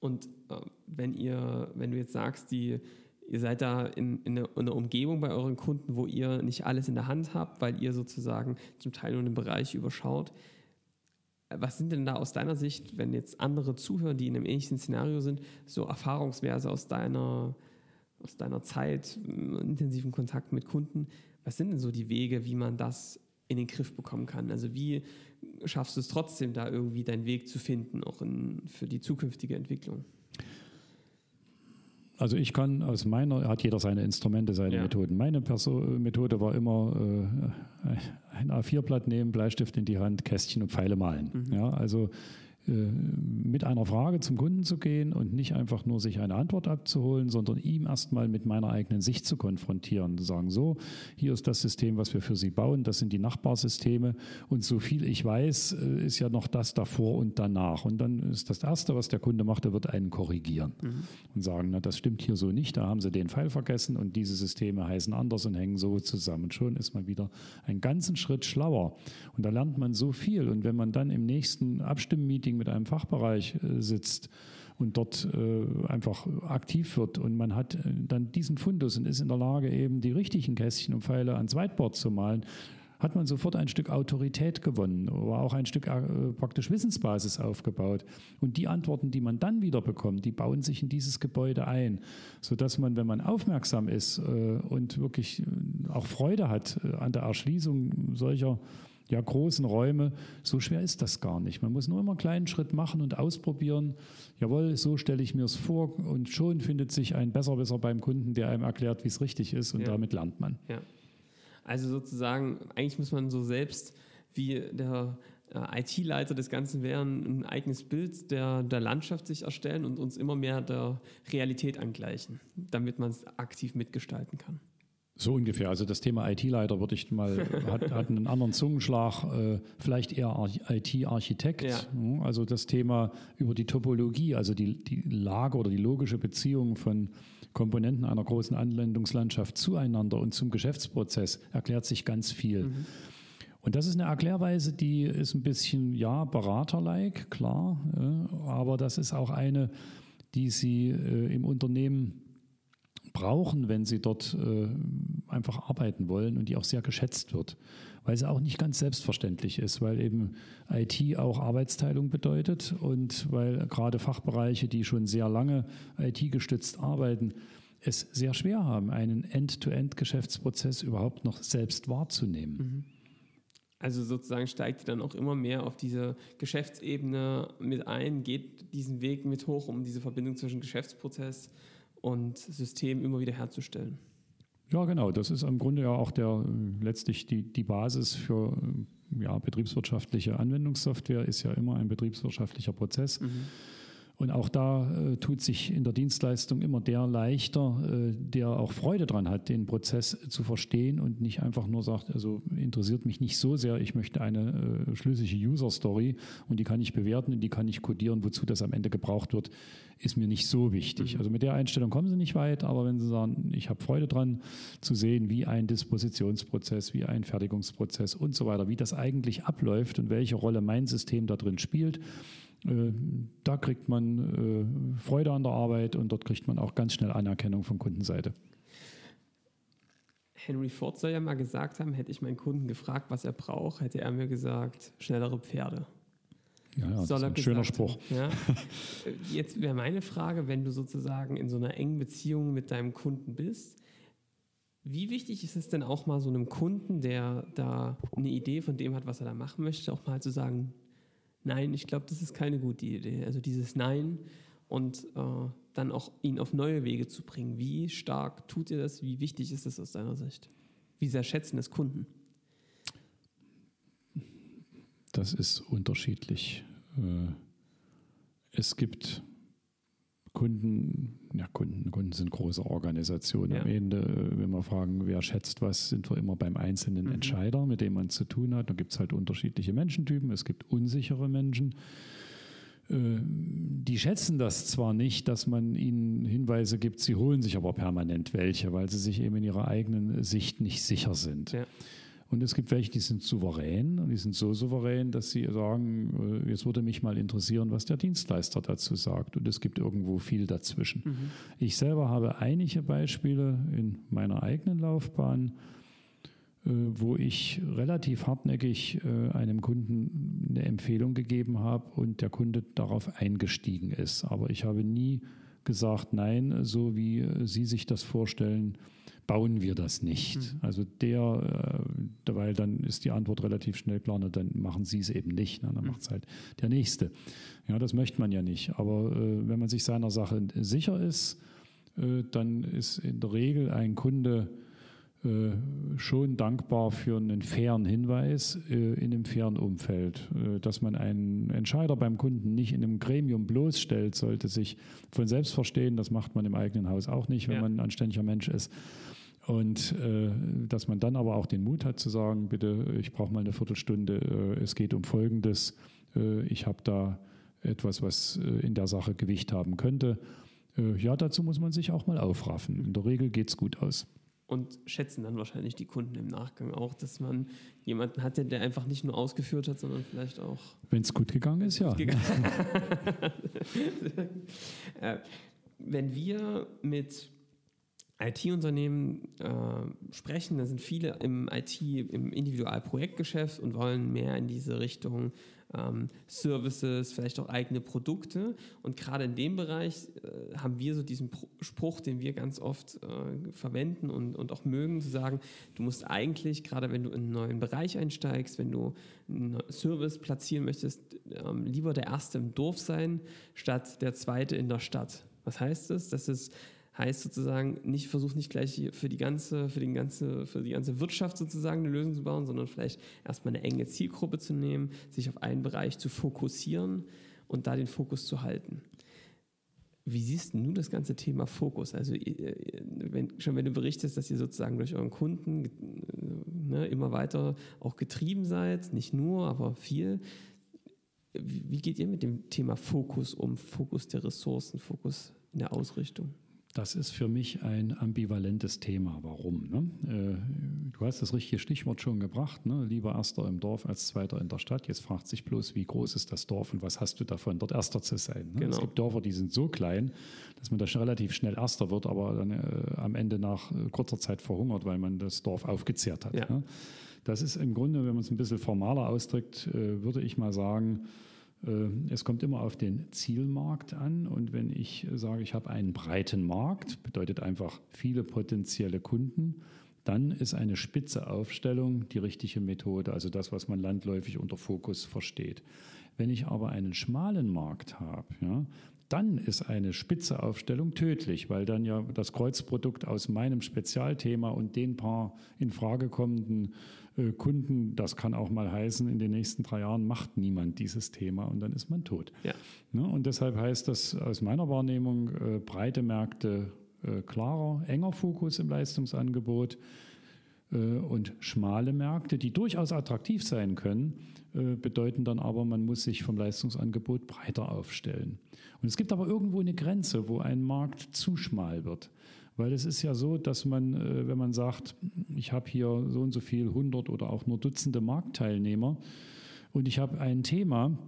Und äh, wenn ihr, wenn du jetzt sagst, die ihr seid da in, in, einer Umgebung bei euren Kunden, wo ihr nicht alles in der Hand habt, weil ihr sozusagen zum Teil nur einen Bereich überschaut. Was sind denn da aus deiner Sicht, wenn jetzt andere zuhören, die in einem ähnlichen Szenario sind, so Erfahrungswerte aus deiner, aus deiner Zeit, intensiven Kontakt mit Kunden? Was sind denn so die Wege, wie man das in den Griff bekommen kann? Also wie schaffst du es trotzdem, da irgendwie deinen Weg zu finden, auch in, für die zukünftige Entwicklung? Also ich kann aus meiner, hat jeder seine Instrumente, seine ja. Methoden. Meine Perso Methode war immer äh, ein A4-Blatt nehmen, Bleistift in die Hand, Kästchen und Pfeile malen. Mhm. Ja, also mit einer Frage zum Kunden zu gehen und nicht einfach nur sich eine Antwort abzuholen, sondern ihm erstmal mit meiner eigenen Sicht zu konfrontieren. Zu sagen, so, hier ist das System, was wir für Sie bauen, das sind die Nachbarsysteme und so viel ich weiß, äh, ist ja noch das davor und danach. Und dann ist das Erste, was der Kunde macht, er wird einen korrigieren mhm. und sagen, na, das stimmt hier so nicht, da haben Sie den Pfeil vergessen und diese Systeme heißen anders und hängen so zusammen. Und schon ist man wieder einen ganzen Schritt schlauer. Und da lernt man so viel. Und wenn man dann im nächsten Abstimmmeeting Meeting mit einem Fachbereich äh, sitzt und dort äh, einfach aktiv wird und man hat äh, dann diesen Fundus und ist in der Lage, eben die richtigen Kästchen und Pfeile ans Whiteboard zu malen, hat man sofort ein Stück Autorität gewonnen oder auch ein Stück praktisch Wissensbasis aufgebaut. Und die Antworten, die man dann wieder bekommt, die bauen sich in dieses Gebäude ein, sodass man, wenn man aufmerksam ist und wirklich auch Freude hat an der Erschließung solcher ja, großen Räume, so schwer ist das gar nicht. Man muss nur immer einen kleinen Schritt machen und ausprobieren. Jawohl, so stelle ich mir es vor und schon findet sich ein Besserwisser beim Kunden, der einem erklärt, wie es richtig ist und ja. damit lernt man. Ja. Also sozusagen, eigentlich muss man so selbst wie der äh, IT-Leiter des Ganzen wären, ein eigenes Bild der, der Landschaft sich erstellen und uns immer mehr der Realität angleichen, damit man es aktiv mitgestalten kann. So ungefähr. Also das Thema IT-Leiter würde ich mal, hat, hat einen anderen Zungenschlag, äh, vielleicht eher IT-Architekt. Ja. Also das Thema über die Topologie, also die, die Lage oder die logische Beziehung von Komponenten einer großen Anwendungslandschaft zueinander und zum Geschäftsprozess erklärt sich ganz viel. Mhm. Und das ist eine Erklärweise, die ist ein bisschen, ja, beraterlike, klar, äh, aber das ist auch eine, die Sie äh, im Unternehmen brauchen, wenn sie dort äh, einfach arbeiten wollen und die auch sehr geschätzt wird, weil sie auch nicht ganz selbstverständlich ist, weil eben IT auch Arbeitsteilung bedeutet und weil gerade Fachbereiche, die schon sehr lange IT-gestützt arbeiten, es sehr schwer haben, einen End-to-End-Geschäftsprozess überhaupt noch selbst wahrzunehmen. Mhm. Also sozusagen steigt ihr dann auch immer mehr auf diese Geschäftsebene mit ein, geht diesen Weg mit hoch, um diese Verbindung zwischen Geschäftsprozess und System immer wieder herzustellen. Ja, genau. Das ist im Grunde ja auch der letztlich die, die Basis für ja, betriebswirtschaftliche Anwendungssoftware, ist ja immer ein betriebswirtschaftlicher Prozess. Mhm. Und auch da äh, tut sich in der Dienstleistung immer der leichter, äh, der auch Freude daran hat, den Prozess zu verstehen und nicht einfach nur sagt, also interessiert mich nicht so sehr, ich möchte eine äh, schlüssige User-Story und die kann ich bewerten und die kann ich codieren, wozu das am Ende gebraucht wird, ist mir nicht so wichtig. Mhm. Also mit der Einstellung kommen Sie nicht weit, aber wenn Sie sagen, ich habe Freude daran zu sehen, wie ein Dispositionsprozess, wie ein Fertigungsprozess und so weiter, wie das eigentlich abläuft und welche Rolle mein System da drin spielt, da kriegt man äh, Freude an der Arbeit und dort kriegt man auch ganz schnell Anerkennung von Kundenseite. Henry Ford soll ja mal gesagt haben, hätte ich meinen Kunden gefragt, was er braucht, hätte er mir gesagt, schnellere Pferde. Ja, ja das ist ein schöner Spruch. Ja. Jetzt wäre meine Frage, wenn du sozusagen in so einer engen Beziehung mit deinem Kunden bist, wie wichtig ist es denn auch mal so einem Kunden, der da eine Idee von dem hat, was er da machen möchte, auch mal zu sagen, nein, ich glaube, das ist keine gute Idee. Also dieses Nein und äh, dann auch ihn auf neue Wege zu bringen. Wie stark tut ihr das? Wie wichtig ist das aus deiner Sicht? Wie sehr schätzen es Kunden? Das ist unterschiedlich. Äh, es gibt Kunden, ja, Kunden, Kunden sind große Organisationen. Ja. Am Ende, äh, wenn wir fragen, wer schätzt was, sind wir immer beim einzelnen mhm. Entscheider, mit dem man zu tun hat. Da gibt es halt unterschiedliche Menschentypen. Es gibt unsichere Menschen. Äh, die schätzen das zwar nicht, dass man ihnen Hinweise gibt, sie holen sich aber permanent welche, weil sie sich eben in ihrer eigenen Sicht nicht sicher sind. Ja. Und es gibt welche, die sind souverän und die sind so souverän, dass sie sagen, äh, jetzt würde mich mal interessieren, was der Dienstleister dazu sagt. Und es gibt irgendwo viel dazwischen. Mhm. Ich selber habe einige Beispiele in meiner eigenen Laufbahn, äh, wo ich relativ hartnäckig äh, einem Kunden eine Empfehlung gegeben habe und der Kunde darauf eingestiegen ist. Aber ich habe nie gesagt, nein, so wie Sie sich das vorstellen, bauen wir das nicht. Mhm. Also der, äh, weil dann ist die Antwort relativ schnell klar, ne, dann machen Sie es eben nicht, ne, dann mhm. macht es halt der Nächste. Ja, das möchte man ja nicht. Aber äh, wenn man sich seiner Sache sicher ist, äh, dann ist in der Regel ein Kunde äh, schon dankbar für einen fairen Hinweis äh, in einem fairen Umfeld. Äh, dass man einen Entscheider beim Kunden nicht in einem Gremium bloßstellt, sollte sich von selbst verstehen. Das macht man im eigenen Haus auch nicht, wenn ja. man ein anständiger Mensch ist. Und äh, dass man dann aber auch den Mut hat zu sagen, bitte, ich brauche mal eine Viertelstunde, äh, es geht um Folgendes, äh, ich habe da etwas, was in der Sache Gewicht haben könnte. ja, dazu muss man sich auch mal aufraffen. In der Regel geht es gut aus und schätzen dann wahrscheinlich die Kunden im Nachgang auch, dass man jemanden hatte, der einfach nicht nur ausgeführt hat, sondern vielleicht auch. Wenn es gut gegangen ist, ja. Gegangen. äh, wenn wir mit IT-Unternehmen äh, sprechen, da sind viele im IT, im Individualprojektgeschäft und wollen mehr in diese Richtung ähm, Services, vielleicht auch eigene Produkte. Und gerade in dem Bereich äh, haben wir so diesen Pro Spruch, den wir ganz oft äh, verwenden und, und auch mögen, zu sagen, du musst eigentlich, gerade wenn du in einen neuen Bereich einsteigst, wenn du einen Service platzieren möchtest, ähm, lieber der Erste im Dorf sein, statt der Zweite in der Stadt. Was heißt das? Das ist Heißt sozusagen, nicht versucht nicht gleich für die ganze, für den ganze, für die ganze Wirtschaft sozusagen eine Lösung zu bauen, sondern vielleicht erstmal eine enge Zielgruppe zu nehmen, sich auf einen Bereich zu fokussieren und da den Fokus zu halten. Wie siehst du das ganze Thema Fokus? Also wenn, schon wenn du berichtest, dass ihr sozusagen durch euren Kunden ne, immer weiter auch getrieben seid, nicht nur, aber viel. Wie geht ihr mit dem Thema Fokus um? Fokus der Ressourcen, Fokus in der Ausrichtung? Das ist für mich ein ambivalentes Thema. Warum? Ne? Äh, du hast das richtige Stichwort schon gebracht. Ne? Lieber Erster im Dorf als Zweiter in der Stadt. Jetzt fragt sich bloß, wie groß ist das Dorf und was hast du davon, dort Erster zu sein? Ne? Genau. Es gibt Dörfer, die sind so klein, dass man da schon relativ schnell Erster wird, aber dann äh, am Ende nach äh, kurzer Zeit verhungert, weil man das Dorf aufgezehrt hat. Ja. Ne? Das ist im Grunde, wenn man es ein bisschen formaler ausdrückt, äh, würde ich mal sagen, es kommt immer auf den Zielmarkt an und wenn ich sage, ich habe einen breiten Markt, bedeutet einfach viele potenzielle Kunden, dann ist eine spitze Aufstellung die richtige Methode, also das, was man landläufig unter Fokus versteht. Wenn ich aber einen schmalen Markt habe, ja, dann ist eine spitze Aufstellung tödlich, weil dann ja das Kreuzprodukt aus meinem Spezialthema und den paar in Frage kommenden äh, Kunden, das kann auch mal heißen, in den nächsten drei Jahren macht niemand dieses Thema und dann ist man tot. Ja. Ne? Und deshalb heißt das aus meiner Wahrnehmung äh, breite Märkte äh, klarer, enger Fokus im Leistungsangebot und schmale Märkte, die durchaus attraktiv sein können, bedeuten dann aber, man muss sich vom Leistungsangebot breiter aufstellen. Und es gibt aber irgendwo eine Grenze, wo ein Markt zu schmal wird. Weil es ist ja so, dass man, äh, wenn man sagt, ich habe hier so und so viel, 100 oder auch nur Dutzende Marktteilnehmer und ich habe ein Thema,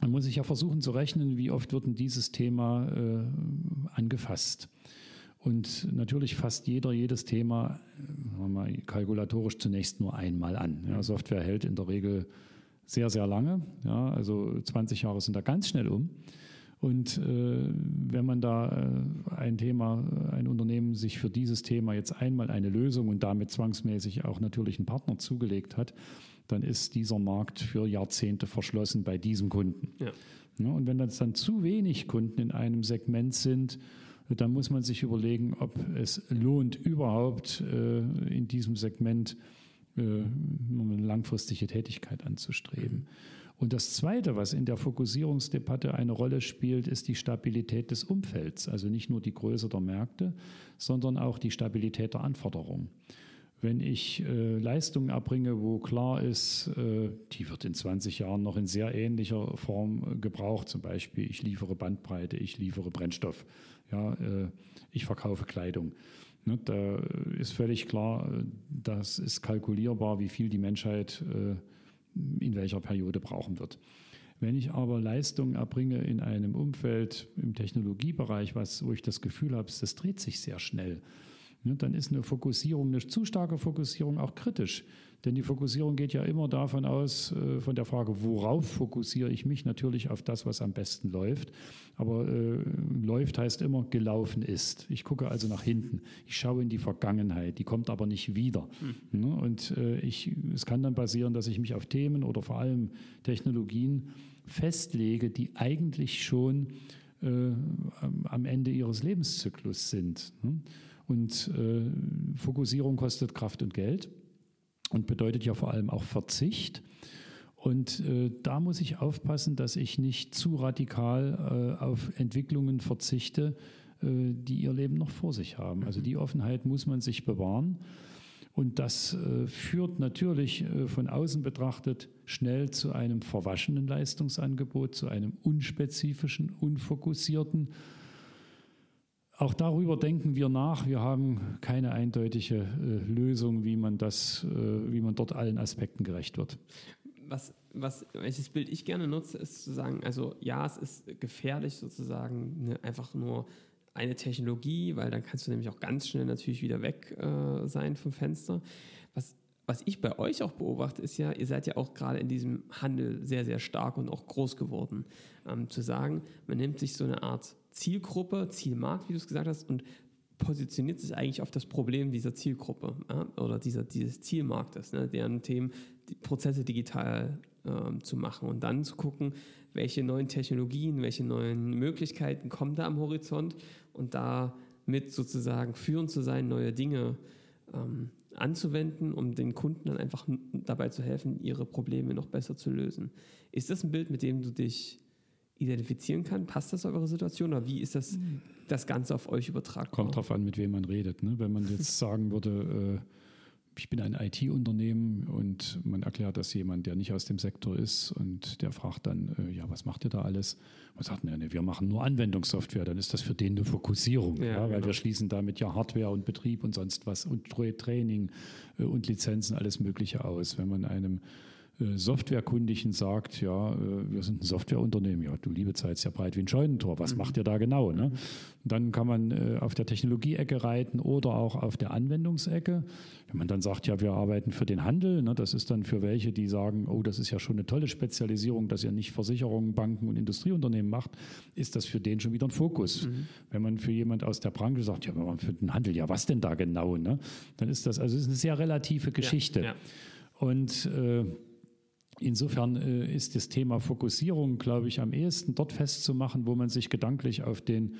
dann muss ich ja versuchen zu rechnen, wie oft wird denn dieses Thema äh, angefasst. Und natürlich fasst jeder jedes Thema äh, mal, kalkulatorisch zunächst nur einmal an. Ja, Software hält in der Regel sehr, sehr lange. Ja, also 20 Jahre sind da ganz schnell um. Und äh, wenn man da äh, ein Thema, ein Unternehmen sich für dieses Thema jetzt einmal eine Lösung und damit zwangsmäßig auch natürlich einen Partner zugelegt hat, dann ist dieser Markt für Jahrzehnte verschlossen bei diesem Kunden. Ja. Ja, und wenn das dann zu wenig Kunden in einem Segment sind, dann muss man sich überlegen, ob es lohnt, überhaupt äh, in diesem Segment äh, eine langfristige Tätigkeit anzustreben. Mhm. Und das Zweite, was in der Fokussierungsdebatte eine Rolle spielt, ist die Stabilität des Umfelds. Also nicht nur die Größe der Märkte, sondern auch die Stabilität der Anforderungen. Wenn ich äh, Leistungen erbringe, wo klar ist, äh, die wird in 20 Jahren noch in sehr ähnlicher Form gebraucht, zum Beispiel ich liefere Bandbreite, ich liefere Brennstoff, ja, äh, ich verkaufe Kleidung. Ne, da ist völlig klar, äh, das ist kalkulierbar, wie viel die Menschheit äh, in welcher Periode brauchen wird. Wenn ich aber Leistung erbringe in einem Umfeld im Technologiebereich, was, wo ich das Gefühl habe, das dreht sich sehr schnell, ne, dann ist eine Fokussierung, eine zu starke Fokussierung auch kritisch. Denn die Fokussierung geht ja immer davon aus, äh, von der Frage, worauf fokussiere ich mich? Natürlich auf das, was am besten läuft. Aber äh, läuft heißt immer, gelaufen ist. Ich gucke also nach hinten. Ich schaue in die Vergangenheit. Die kommt aber nicht wieder. Mhm. Und äh, ich, es kann dann passieren, dass ich mich auf Themen oder vor allem Technologien festlege, die eigentlich schon äh, am Ende ihres Lebenszyklus sind. Ne? Und äh, Fokussierung kostet Kraft und Geld und bedeutet ja vor allem auch Verzicht. Und äh, da muss ich aufpassen, dass ich nicht zu radikal äh, auf Entwicklungen verzichte, äh, die ihr Leben noch vor sich haben. Also die Offenheit muss man sich bewahren. Und das äh, führt natürlich äh, von außen betrachtet schnell zu einem verwaschenen Leistungsangebot, zu einem unspezifischen, unfokussierten auch darüber denken wir nach. Wir haben keine eindeutige äh, Lösung, wie man das, äh, wie man dort allen Aspekten gerecht wird. Was, was, welches Bild ich gerne nutze, ist zu sagen, also ja, es ist gefährlich sozusagen, ne, einfach nur eine Technologie, weil dann kannst du nämlich auch ganz schnell natürlich wieder weg äh, sein vom Fenster. Was, was ich bei euch auch beobachte, ist ja, ihr seid ja auch gerade in diesem Handel sehr, sehr stark und auch groß geworden. Ähm, zu sagen, man nimmt sich so eine Art Zielgruppe, Zielmarkt, wie du es gesagt hast, und positioniert sich eigentlich auf das Problem dieser Zielgruppe ja, oder dieser, dieses Zielmarktes, ne, deren Themen, die Prozesse digital äh, zu machen und dann zu gucken, welche neuen Technologien, welche neuen Möglichkeiten kommen da am Horizont und da mit sozusagen führend zu sein, neue Dinge ähm, anzuwenden, um den Kunden dann einfach dabei zu helfen, ihre Probleme noch besser zu lösen. Ist das ein Bild, mit dem du dich identifizieren kannst? Passt das auf eure Situation oder wie ist das, das Ganze auf euch übertragbar? Kommt darauf an, mit wem man redet. Ne? Wenn man jetzt sagen würde, äh, ich bin ein IT-Unternehmen und man erklärt das jemand, der nicht aus dem Sektor ist und der fragt dann, äh, ja, was macht ihr da alles? Man sagt, nee, nee, wir machen nur Anwendungssoftware, dann ist das für den eine Fokussierung, ja, ja, weil genau. wir schließen damit ja Hardware und Betrieb und sonst was und Training äh, und Lizenzen, alles Mögliche aus. Wenn man einem Softwarekundigen sagt, ja, äh, wir sind ein Softwareunternehmen, ja, du liebe Zeit, ist ja breit wie ein Scheunentor, was mhm. macht ihr da genau? Ne? Dann kann man äh, auf der Technologieecke reiten oder auch auf der Anwendungsecke. Wenn man dann sagt, ja, wir arbeiten für den Handel, ne, das ist dann für welche, die sagen, oh, das ist ja schon eine tolle Spezialisierung, dass ihr nicht Versicherungen, Banken und Industrieunternehmen macht, ist das für den schon wieder ein Fokus. Mhm. Wenn man für jemand aus der Branche sagt, ja, wir machen für den Handel, ja, was denn da genau? Ne? Dann ist das, also ist eine sehr relative Geschichte. Ja, ja. Und äh, Insofern äh, ist das Thema Fokussierung, glaube ich, am ehesten dort festzumachen, wo man sich gedanklich auf den,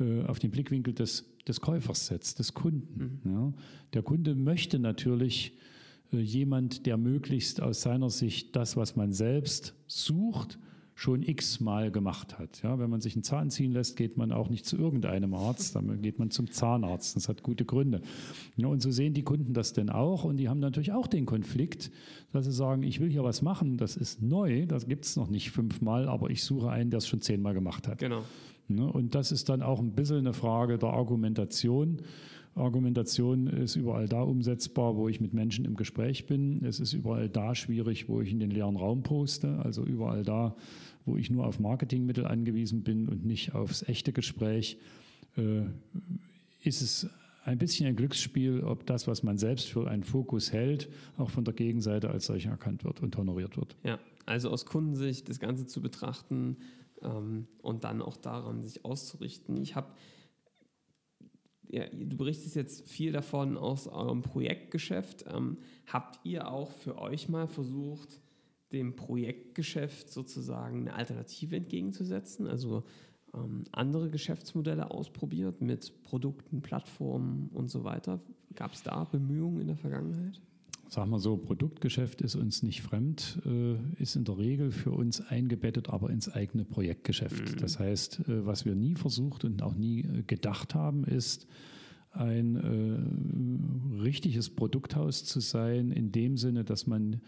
äh, auf den Blickwinkel des, des Käufers setzt, des Kunden. Mhm. Ja. Der Kunde möchte natürlich äh, jemand, der möglichst aus seiner Sicht das, was man selbst sucht, schon x-mal gemacht hat. Ja, wenn man sich einen Zahn ziehen lässt, geht man auch nicht zu irgendeinem Arzt, dann geht man zum Zahnarzt. Das hat gute Gründe. Ja, und so sehen die Kunden das denn auch und die haben natürlich auch den Konflikt, dass sie sagen, ich will hier was machen, das ist neu, das gibt es noch nicht fünfmal, aber ich suche einen, der es schon zehnmal gemacht hat. Genau. Ja, und das ist dann auch ein bisschen eine Frage der Argumentation. Argumentation ist überall da umsetzbar, wo ich mit Menschen im Gespräch bin. Es ist überall da schwierig, wo ich in den leeren Raum poste. Also überall da, wo ich nur auf Marketingmittel angewiesen bin und nicht aufs echte Gespräch, äh, ist es ein bisschen ein Glücksspiel, ob das, was man selbst für einen Fokus hält, auch von der Gegenseite als solch erkannt wird und honoriert wird. Ja, also aus Kundensicht das Ganze zu betrachten ähm, und dann auch daran sich auszurichten. Ich habe ja, du berichtest jetzt viel davon aus eurem Projektgeschäft. Ähm, habt ihr auch für euch mal versucht, dem Projektgeschäft sozusagen eine Alternative entgegenzusetzen? Also ähm, andere Geschäftsmodelle ausprobiert mit Produkten, Plattformen und so weiter? Gab es da Bemühungen in der Vergangenheit? Sagen wir so, Produktgeschäft ist uns nicht fremd, äh, ist in der Regel für uns eingebettet, aber ins eigene Projektgeschäft. Mhm. Das heißt, äh, was wir nie versucht und auch nie äh, gedacht haben, ist, ein äh, richtiges Produkthaus zu sein, in dem Sinne, dass man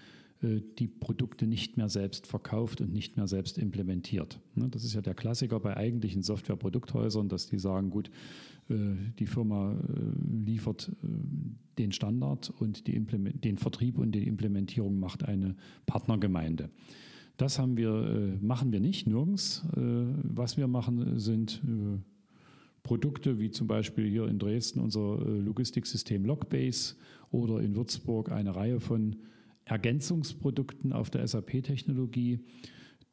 äh, die Produkte nicht mehr selbst verkauft und nicht mehr selbst implementiert. Ne, das ist ja der Klassiker bei eigentlichen Softwareprodukthäusern, dass die sagen, gut, die Firma äh, liefert den Standard und den Vertrieb und die Implementierung macht eine Partnergemeinde. Das haben wir, machen wir nicht, nirgends. Was wir machen, sind Produkte wie zum Beispiel hier in Dresden unser Logistiksystem Logbase oder in Würzburg eine Reihe von Ergänzungsprodukten auf der SAP-Technologie,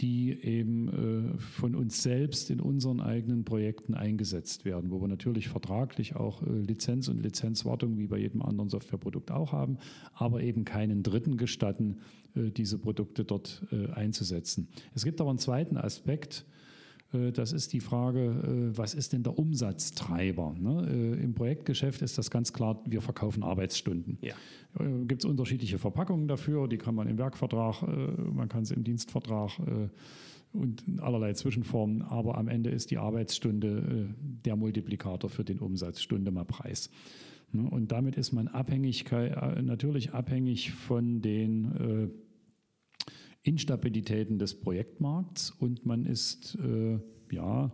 die eben äh, von uns selbst in unseren eigenen Projekten eingesetzt werden, wo wir natürlich vertraglich auch äh, Lizenz und Lizenzwartung wie bei jedem anderen Softwareprodukt auch haben, aber eben keinen Dritten gestatten, äh, diese Produkte dort einzusetzen. Es gibt aber einen zweiten Aspekt, das ist die Frage, äh, was ist denn der Umsatztreiber? Ne? Äh, Im Projektgeschäft ist das ganz klar, wir verkaufen Arbeitsstunden. Ja. Gibt es unterschiedliche Verpackungen dafür, die kann man im Werkvertrag, man kann sie im Dienstvertrag und allerlei Zwischenformen, aber am Ende ist die Arbeitsstunde der Multiplikator für den Umsatz, Stunde mal Preis. Ne? Und damit ist man abhängig, natürlich abhängig von den Instabilitäten des Projektmarkts und man ist äh, ja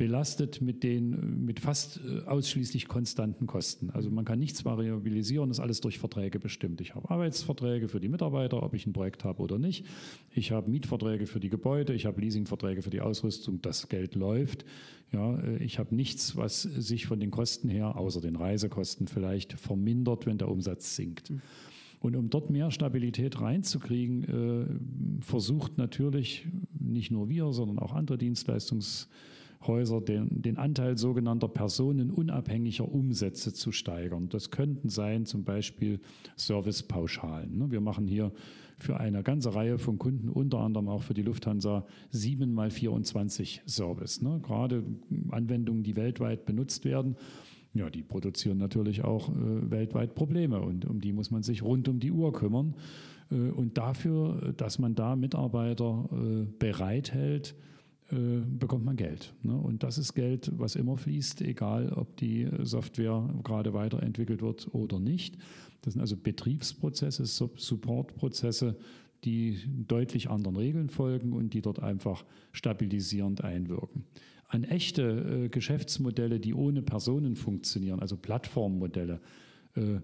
belastet mit den mit fast äh, ausschließlich konstanten Kosten. Also man kann nichts variabilisieren, ist alles durch Verträge bestimmt. Ich habe Arbeitsverträge für die Mitarbeiter, ob ich ein Projekt habe oder nicht. Ich habe Mietverträge für die Gebäude, ich habe Leasingverträge für die Ausrüstung, das Geld läuft. Ja, äh, ich habe nichts, was sich von den Kosten her, außer den Reisekosten vielleicht, vermindert, wenn der Umsatz sinkt. Mhm. Und um dort mehr Stabilität reinzukriegen, äh, versucht natürlich nicht nur wir, sondern auch andere Dienstleistungs- Häuser den, den Anteil sogenannter personenunabhängiger Umsätze zu steigern. Das könnten sein zum Beispiel Servicepauschalen. Ne? Wir machen hier für eine ganze Reihe von Kunden, unter anderem auch für die Lufthansa, 7 mal 24 Service. Ne? Gerade Anwendungen, die weltweit benutzt werden. Ja, die produzieren natürlich auch äh, weltweit Probleme und um die muss man sich rund um die Uhr kümmern. Äh, und dafür, dass man da Mitarbeiter äh, bereithält, äh, bekommt man Geld. Ne? Und das ist Geld, was immer fließt, egal ob die Software gerade weiterentwickelt wird oder nicht. Das sind also Betriebsprozesse, Supportprozesse, die deutlich anderen Regeln folgen und die dort einfach stabilisierend einwirken. An echte äh, Geschäftsmodelle, die ohne Personen funktionieren, also Plattformmodelle, äh,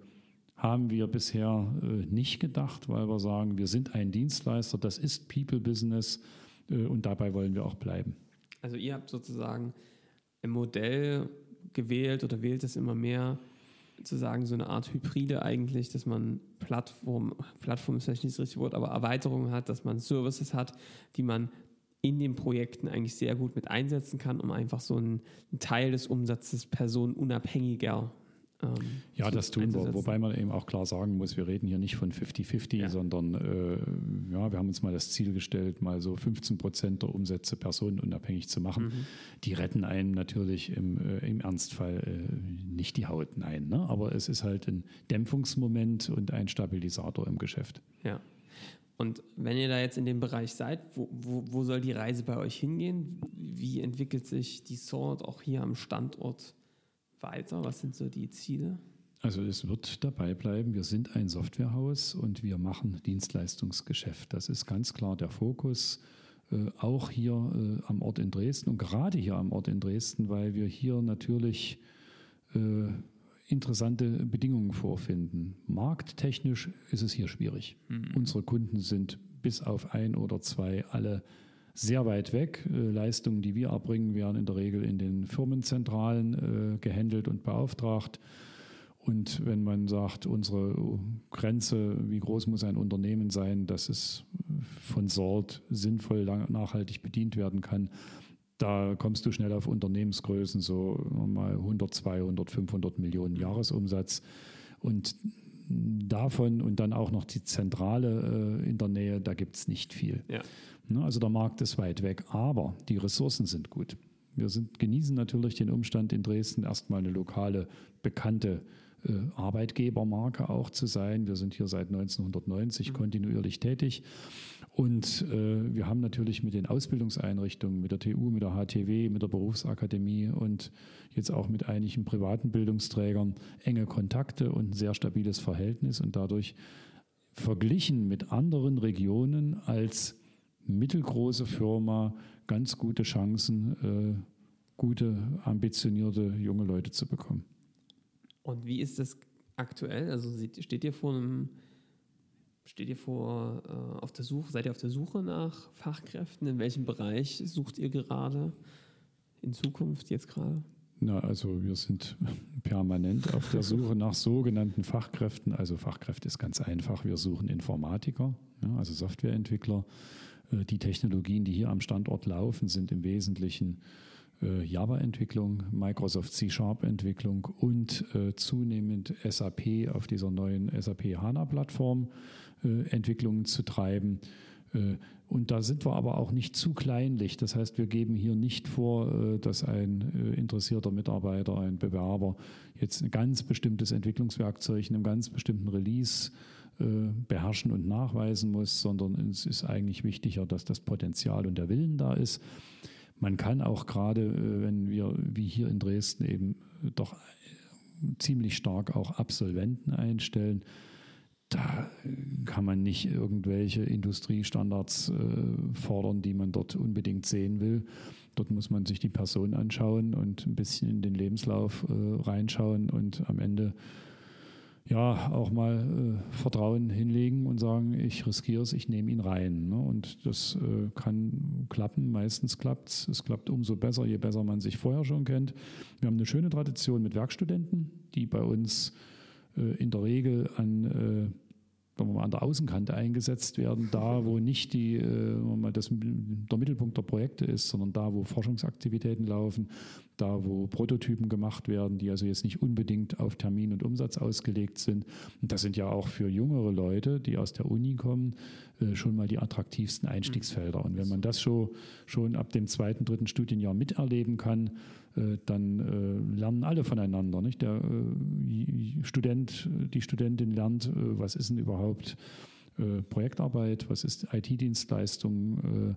haben wir bisher äh, nicht gedacht, weil wir sagen, wir sind ein Dienstleister, das ist People Business äh, und dabei wollen wir auch bleiben. Also ihr habt sozusagen ein Modell gewählt oder wählt es immer mehr, zu sagen, so eine Art Hybride eigentlich, dass man Plattform, Plattform ist vielleicht nicht das richtige Wort, aber Erweiterungen hat, dass man Services hat, die man in den Projekten eigentlich sehr gut mit einsetzen kann, um einfach so einen, einen Teil des Umsatzes personenunabhängiger ähm, ja, das tun wir, wobei man eben auch klar sagen muss, wir reden hier nicht von 50-50, ja. sondern äh, ja, wir haben uns mal das Ziel gestellt, mal so 15 Prozent der Umsätze personenunabhängig zu machen. Mhm. Die retten einem natürlich im, äh, im Ernstfall äh, nicht die Haut, nein. Ne? Aber es ist halt ein Dämpfungsmoment und ein Stabilisator im Geschäft. Ja. Und wenn ihr da jetzt in dem Bereich seid, wo, wo, wo soll die Reise bei euch hingehen? Wie entwickelt sich die Sort auch hier am Standort weiter? Was sind so die Ziele? Also es wird dabei bleiben, wir sind ein Softwarehaus und wir machen Dienstleistungsgeschäft. Das ist ganz klar der Fokus, äh, auch hier äh, am Ort in Dresden und gerade hier am Ort in Dresden, weil wir hier natürlich äh, interessante Bedingungen vorfinden. Markttechnisch ist es hier schwierig. Mhm. Unsere Kunden sind bis auf ein oder zwei alle sehr weit weg. Äh, Leistungen, die wir erbringen, werden in der Regel in den Firmenzentralen äh, gehandelt und beauftragt. Und wenn man sagt, unsere Grenze, wie groß muss ein Unternehmen sein, dass es von Sort sinnvoll nachhaltig bedient werden kann, da kommst du schnell auf Unternehmensgrößen, so mal 100, 200, 500 Millionen Jahresumsatz. Und davon und dann auch noch die Zentrale äh, in der Nähe, da gibt es nicht viel. Ja. Ne, also der Markt ist weit weg, aber die Ressourcen sind gut. Wir sind, genießen natürlich den Umstand in Dresden erstmal eine lokale, bekannte äh, Arbeitgebermarke auch zu sein. Wir sind hier seit 1990 mhm. kontinuierlich tätig. Und äh, wir haben natürlich mit den Ausbildungseinrichtungen, mit der TU, mit der HTW, mit der Berufsakademie und jetzt auch mit einigen privaten Bildungsträgern enge Kontakte und ein sehr stabiles Verhältnis und dadurch verglichen mit anderen Regionen als mittelgroße Firma ganz gute Chancen, äh, gute, ambitionierte junge Leute zu bekommen. Und wie ist das aktuell? Also steht ihr vor einem, steht ihr vor äh, auf der Suche, seid ihr auf der Suche nach Fachkräften? In welchem Bereich sucht ihr gerade in Zukunft jetzt gerade? Na, also wir sind permanent auf der Suche nach sogenannten Fachkräften. Also Fachkräfte ist ganz einfach. Wir suchen Informatiker, ja, also Softwareentwickler, äh, die Technologien, die hier am Standort laufen, sind im Wesentlichen äh, Java-Entwicklung, Microsoft C-Sharp-Entwicklung und äh, zunehmend SAP auf dieser neuen SAP HANA-Plattform Entwicklungen zu treiben. Und da sind wir aber auch nicht zu kleinlich. Das heißt, wir geben hier nicht vor, dass ein interessierter Mitarbeiter, ein Bewerber jetzt ein ganz bestimmtes Entwicklungswerkzeug in einem ganz bestimmten Release äh, beherrschen und nachweisen muss, sondern es ist eigentlich wichtiger, dass das Potenzial und der Willen da ist. Man kann auch gerade, äh, wenn wir wie hier in Dresden eben doch ziemlich stark auch Absolventen einstellen, da kann man nicht irgendwelche Industriestandards äh, fordern, die man dort unbedingt sehen will. Dort muss man sich die Person anschauen und ein bisschen in den Lebenslauf äh, reinschauen und am Ende ja auch mal äh, Vertrauen hinlegen und sagen, ich riskiere es, ich nehme ihn rein. Ne? Und das äh, kann klappen, meistens klappt es. Es klappt umso besser, je besser man sich vorher schon kennt. Wir haben eine schöne Tradition mit Werkstudenten, die bei uns in der Regel an äh, wenn wir mal an der Außenkante eingesetzt werden, da wo nicht die, äh, mal das, der Mittelpunkt der Projekte ist, sondern da, wo Forschungsaktivitäten laufen, da, wo Prototypen gemacht werden, die also jetzt nicht unbedingt auf Termin und Umsatz ausgelegt sind. Und das sind ja auch für jüngere Leute, die aus der Uni kommen, äh, schon mal die attraktivsten Einstiegsfelder. Und wenn man das schon, schon ab dem zweiten, dritten Studienjahr miterleben kann, äh, dann äh, lernen alle voneinander. Nicht? Der äh, Student, die Studentin lernt, was ist denn überhaupt Projektarbeit, was ist IT-Dienstleistung,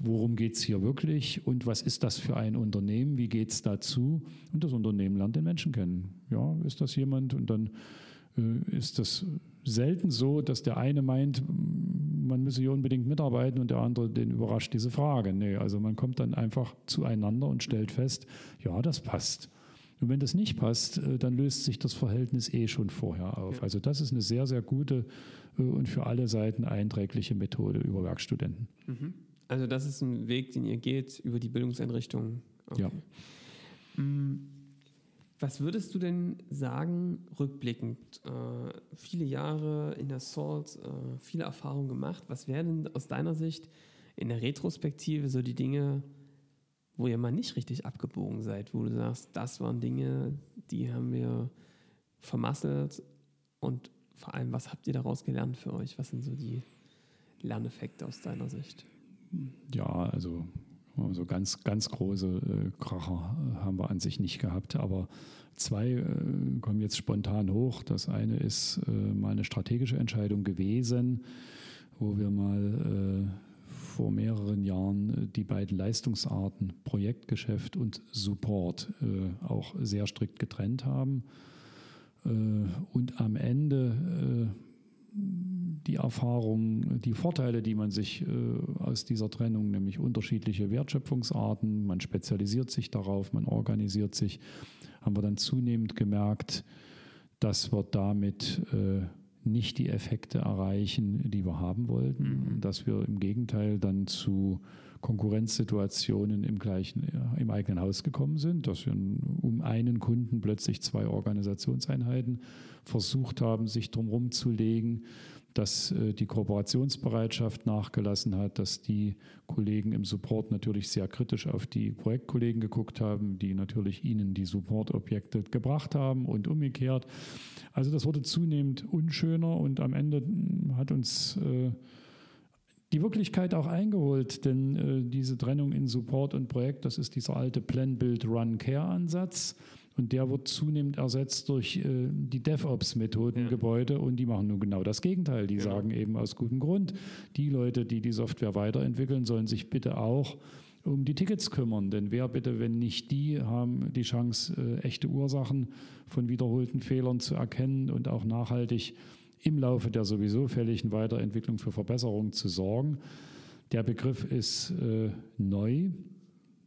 worum geht es hier wirklich und was ist das für ein Unternehmen, wie geht es dazu und das Unternehmen lernt den Menschen kennen. Ja, ist das jemand und dann ist das selten so, dass der eine meint, man müsse hier unbedingt mitarbeiten und der andere den überrascht diese Frage. Nee, also man kommt dann einfach zueinander und stellt fest, ja, das passt. Und wenn das nicht passt, äh, dann löst sich das Verhältnis eh schon vorher auf. Also das ist eine sehr, sehr gute äh, und für alle Seiten einträgliche Methode über Werkstudenten. Mhm. Also das ist ein Weg, den ihr geht über die Bildungseinrichtungen. Okay. Ja. Mhm. Was würdest du denn sagen, rückblickend? Äh, viele Jahre in der SALT, äh, viele Erfahrungen gemacht. Was wären aus deiner Sicht in der Retrospektive so die Dinge, wo ihr mal nicht richtig abgebogen seid, wo du sagst, das waren Dinge, die haben wir vermasselt und vor allem, was habt ihr daraus gelernt für euch? Was sind so die Lerneffekte aus deiner Sicht? Ja, also so ganz, ganz große äh, Kracher äh, haben wir an sich nicht gehabt, aber zwei äh, kommen jetzt spontan hoch. Das eine ist äh, mal eine strategische Entscheidung gewesen, wo wir mal äh, vor mehreren Jahren äh, die beiden Leistungsarten Projektgeschäft und Support auch sehr strikt getrennt haben. und am Ende die Erfahrung, die Vorteile, die man sich äh, aus dieser Trennung, nämlich unterschiedliche Wertschöpfungsarten, man spezialisiert sich darauf, man organisiert sich, haben wir dann zunehmend gemerkt, dass wir damit äh, nicht die Effekte erreichen, die wir haben wollten, mhm. dass wir im Gegenteil dann zu Konkurrenzsituationen im gleichen, im eigenen Haus gekommen sind, dass wir um einen Kunden plötzlich zwei Organisationseinheiten versucht haben, sich drumherum zu legen dass äh, die Kooperationsbereitschaft nachgelassen hat, dass die Kollegen im Support natürlich sehr kritisch auf die Projektkollegen geguckt haben, die natürlich ihnen die Supportobjekte gebracht haben und umgekehrt. Also das wurde zunehmend unschöner und am Ende hm, hat uns äh, die Wirklichkeit auch eingeholt, denn äh, diese Trennung in Support und Projekt, das ist dieser alte Plan, Build, Run, Care-Ansatz. Und der wird zunehmend ersetzt durch äh, die DevOps-Methoden ja. Gebäude und die machen nun genau das Gegenteil. Die genau. sagen eben aus gutem Grund, die Leute, die die Software weiterentwickeln, sollen sich bitte auch um die Tickets kümmern. Denn wer bitte, wenn nicht die, haben die Chance, äh, echte Ursachen von wiederholten Fehlern zu erkennen und auch nachhaltig im Laufe der sowieso fälligen Weiterentwicklung für Verbesserungen zu sorgen. Der Begriff ist äh, neu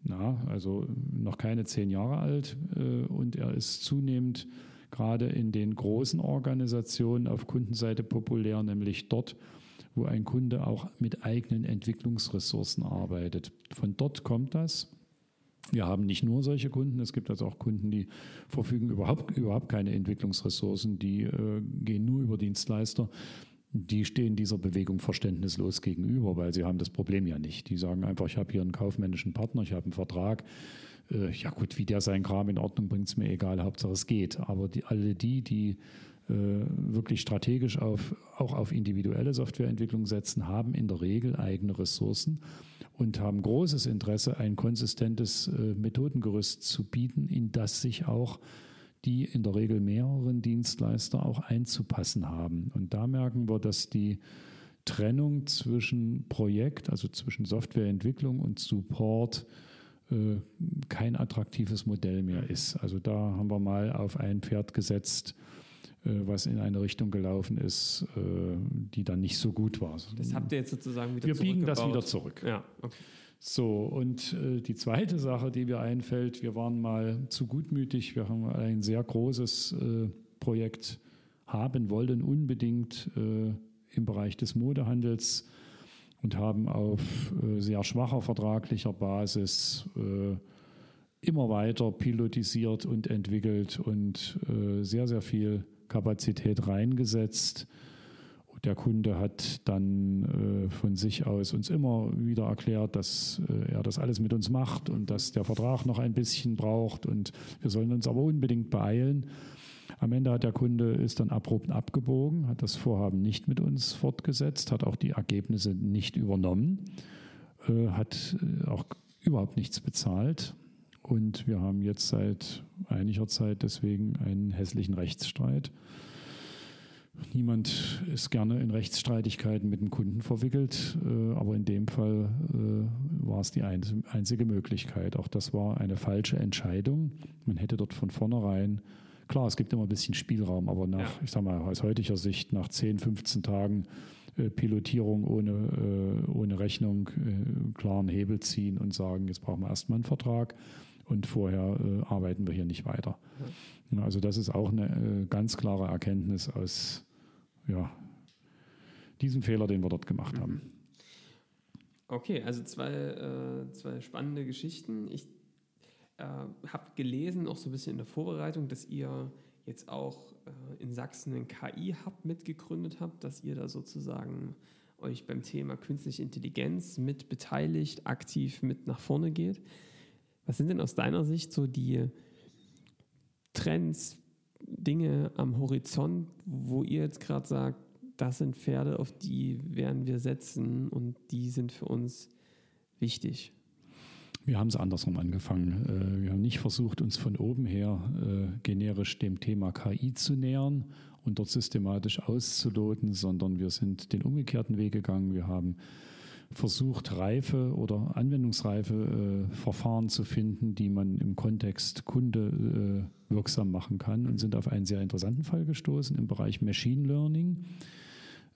na, also noch keine zehn Jahre alt äh, und er ist zunehmend gerade in den großen Organisationen auf Kundenseite populär, nämlich dort, wo ein Kunde auch mit eigenen Entwicklungsressourcen arbeitet. Von dort kommt das. Wir haben nicht nur solche Kunden, es gibt also auch Kunden, die verfügen überhaupt, überhaupt keine Entwicklungsressourcen, die äh, gehen nur über Dienstleister die stehen dieser Bewegung verständnislos gegenüber, weil sie haben das Problem ja nicht. Die sagen einfach, ich habe hier einen kaufmännischen Partner, ich habe einen Vertrag. Äh, ja gut, wie der seinen Kram in Ordnung bringt, ist mir egal, Hauptsache es geht. Aber die, alle die, die wirklich strategisch auf, auch auf individuelle Softwareentwicklung setzen, haben in der Regel eigene Ressourcen und haben großes Interesse, ein konsistentes äh, Methodengerüst zu bieten, in das sich auch die in der Regel mehreren Dienstleister auch einzupassen haben. Und da merken wir, dass die Trennung zwischen Projekt, also zwischen Softwareentwicklung und Support, äh, kein attraktives Modell mehr ist. Also da haben wir mal auf ein Pferd gesetzt, was in eine Richtung gelaufen ist, die dann nicht so gut war. Das habt ihr jetzt sozusagen wieder Wir biegen das wieder zurück. Ja, okay. So, und äh, die zweite Sache, die mir einfällt, wir waren mal zu gutmütig, wir haben ein sehr großes äh, Projekt haben wollen, unbedingt äh, im Bereich des Modehandels und haben auf äh, sehr schwacher vertraglicher Basis äh, immer weiter pilotisiert und entwickelt und äh, sehr, sehr viel Kapazität reingesetzt. Der Kunde hat dann äh, von sich aus uns immer wieder erklärt, dass äh, er das alles mit uns macht und dass der Vertrag noch ein bisschen braucht und wir sollen uns aber unbedingt beeilen. Am Ende hat der Kunde ist dann abrupt abgebogen, hat das Vorhaben nicht mit uns fortgesetzt, hat auch die Ergebnisse nicht übernommen, äh, hat äh, auch überhaupt nichts bezahlt. Und wir haben jetzt seit einiger Zeit deswegen einen hässlichen Rechtsstreit. Niemand ist gerne in Rechtsstreitigkeiten mit dem Kunden verwickelt, äh, aber in dem Fall äh, war es die einzige Möglichkeit. Auch das war eine falsche Entscheidung. Man hätte dort von vornherein, klar, es gibt immer ein bisschen Spielraum, aber nach, ja. ich sag mal, aus heutiger Sicht, nach 10, 15 Tagen äh, Pilotierung ohne, ohne Rechnung, klaren Hebel ziehen und sagen, jetzt brauchen wir erstmal einen Vertrag und vorher arbeiten wir hier nicht weiter. Ja. Also das ist auch eine ganz klare Erkenntnis aus ja, diesem Fehler, den wir dort gemacht haben. Mhm. Okay, also zwei, äh, zwei spannende Geschichten. Ich äh, habe gelesen, auch so ein bisschen in der Vorbereitung, dass ihr jetzt auch äh, in Sachsen einen KI-Hub mitgegründet habt, dass ihr da sozusagen euch beim Thema künstliche Intelligenz mit beteiligt, aktiv mit nach vorne geht. Was sind denn aus deiner Sicht so die Trends, Dinge am Horizont, wo ihr jetzt gerade sagt, das sind Pferde, auf die werden wir setzen und die sind für uns wichtig? Wir haben es andersrum angefangen. Äh, wir haben nicht versucht, uns von oben her äh, generisch dem Thema KI zu nähern und dort systematisch auszuloten, sondern wir sind den umgekehrten Weg gegangen. Wir haben versucht, reife oder anwendungsreife äh, Verfahren zu finden, die man im Kontext Kunde äh, wirksam machen kann und sind auf einen sehr interessanten Fall gestoßen im Bereich Machine Learning.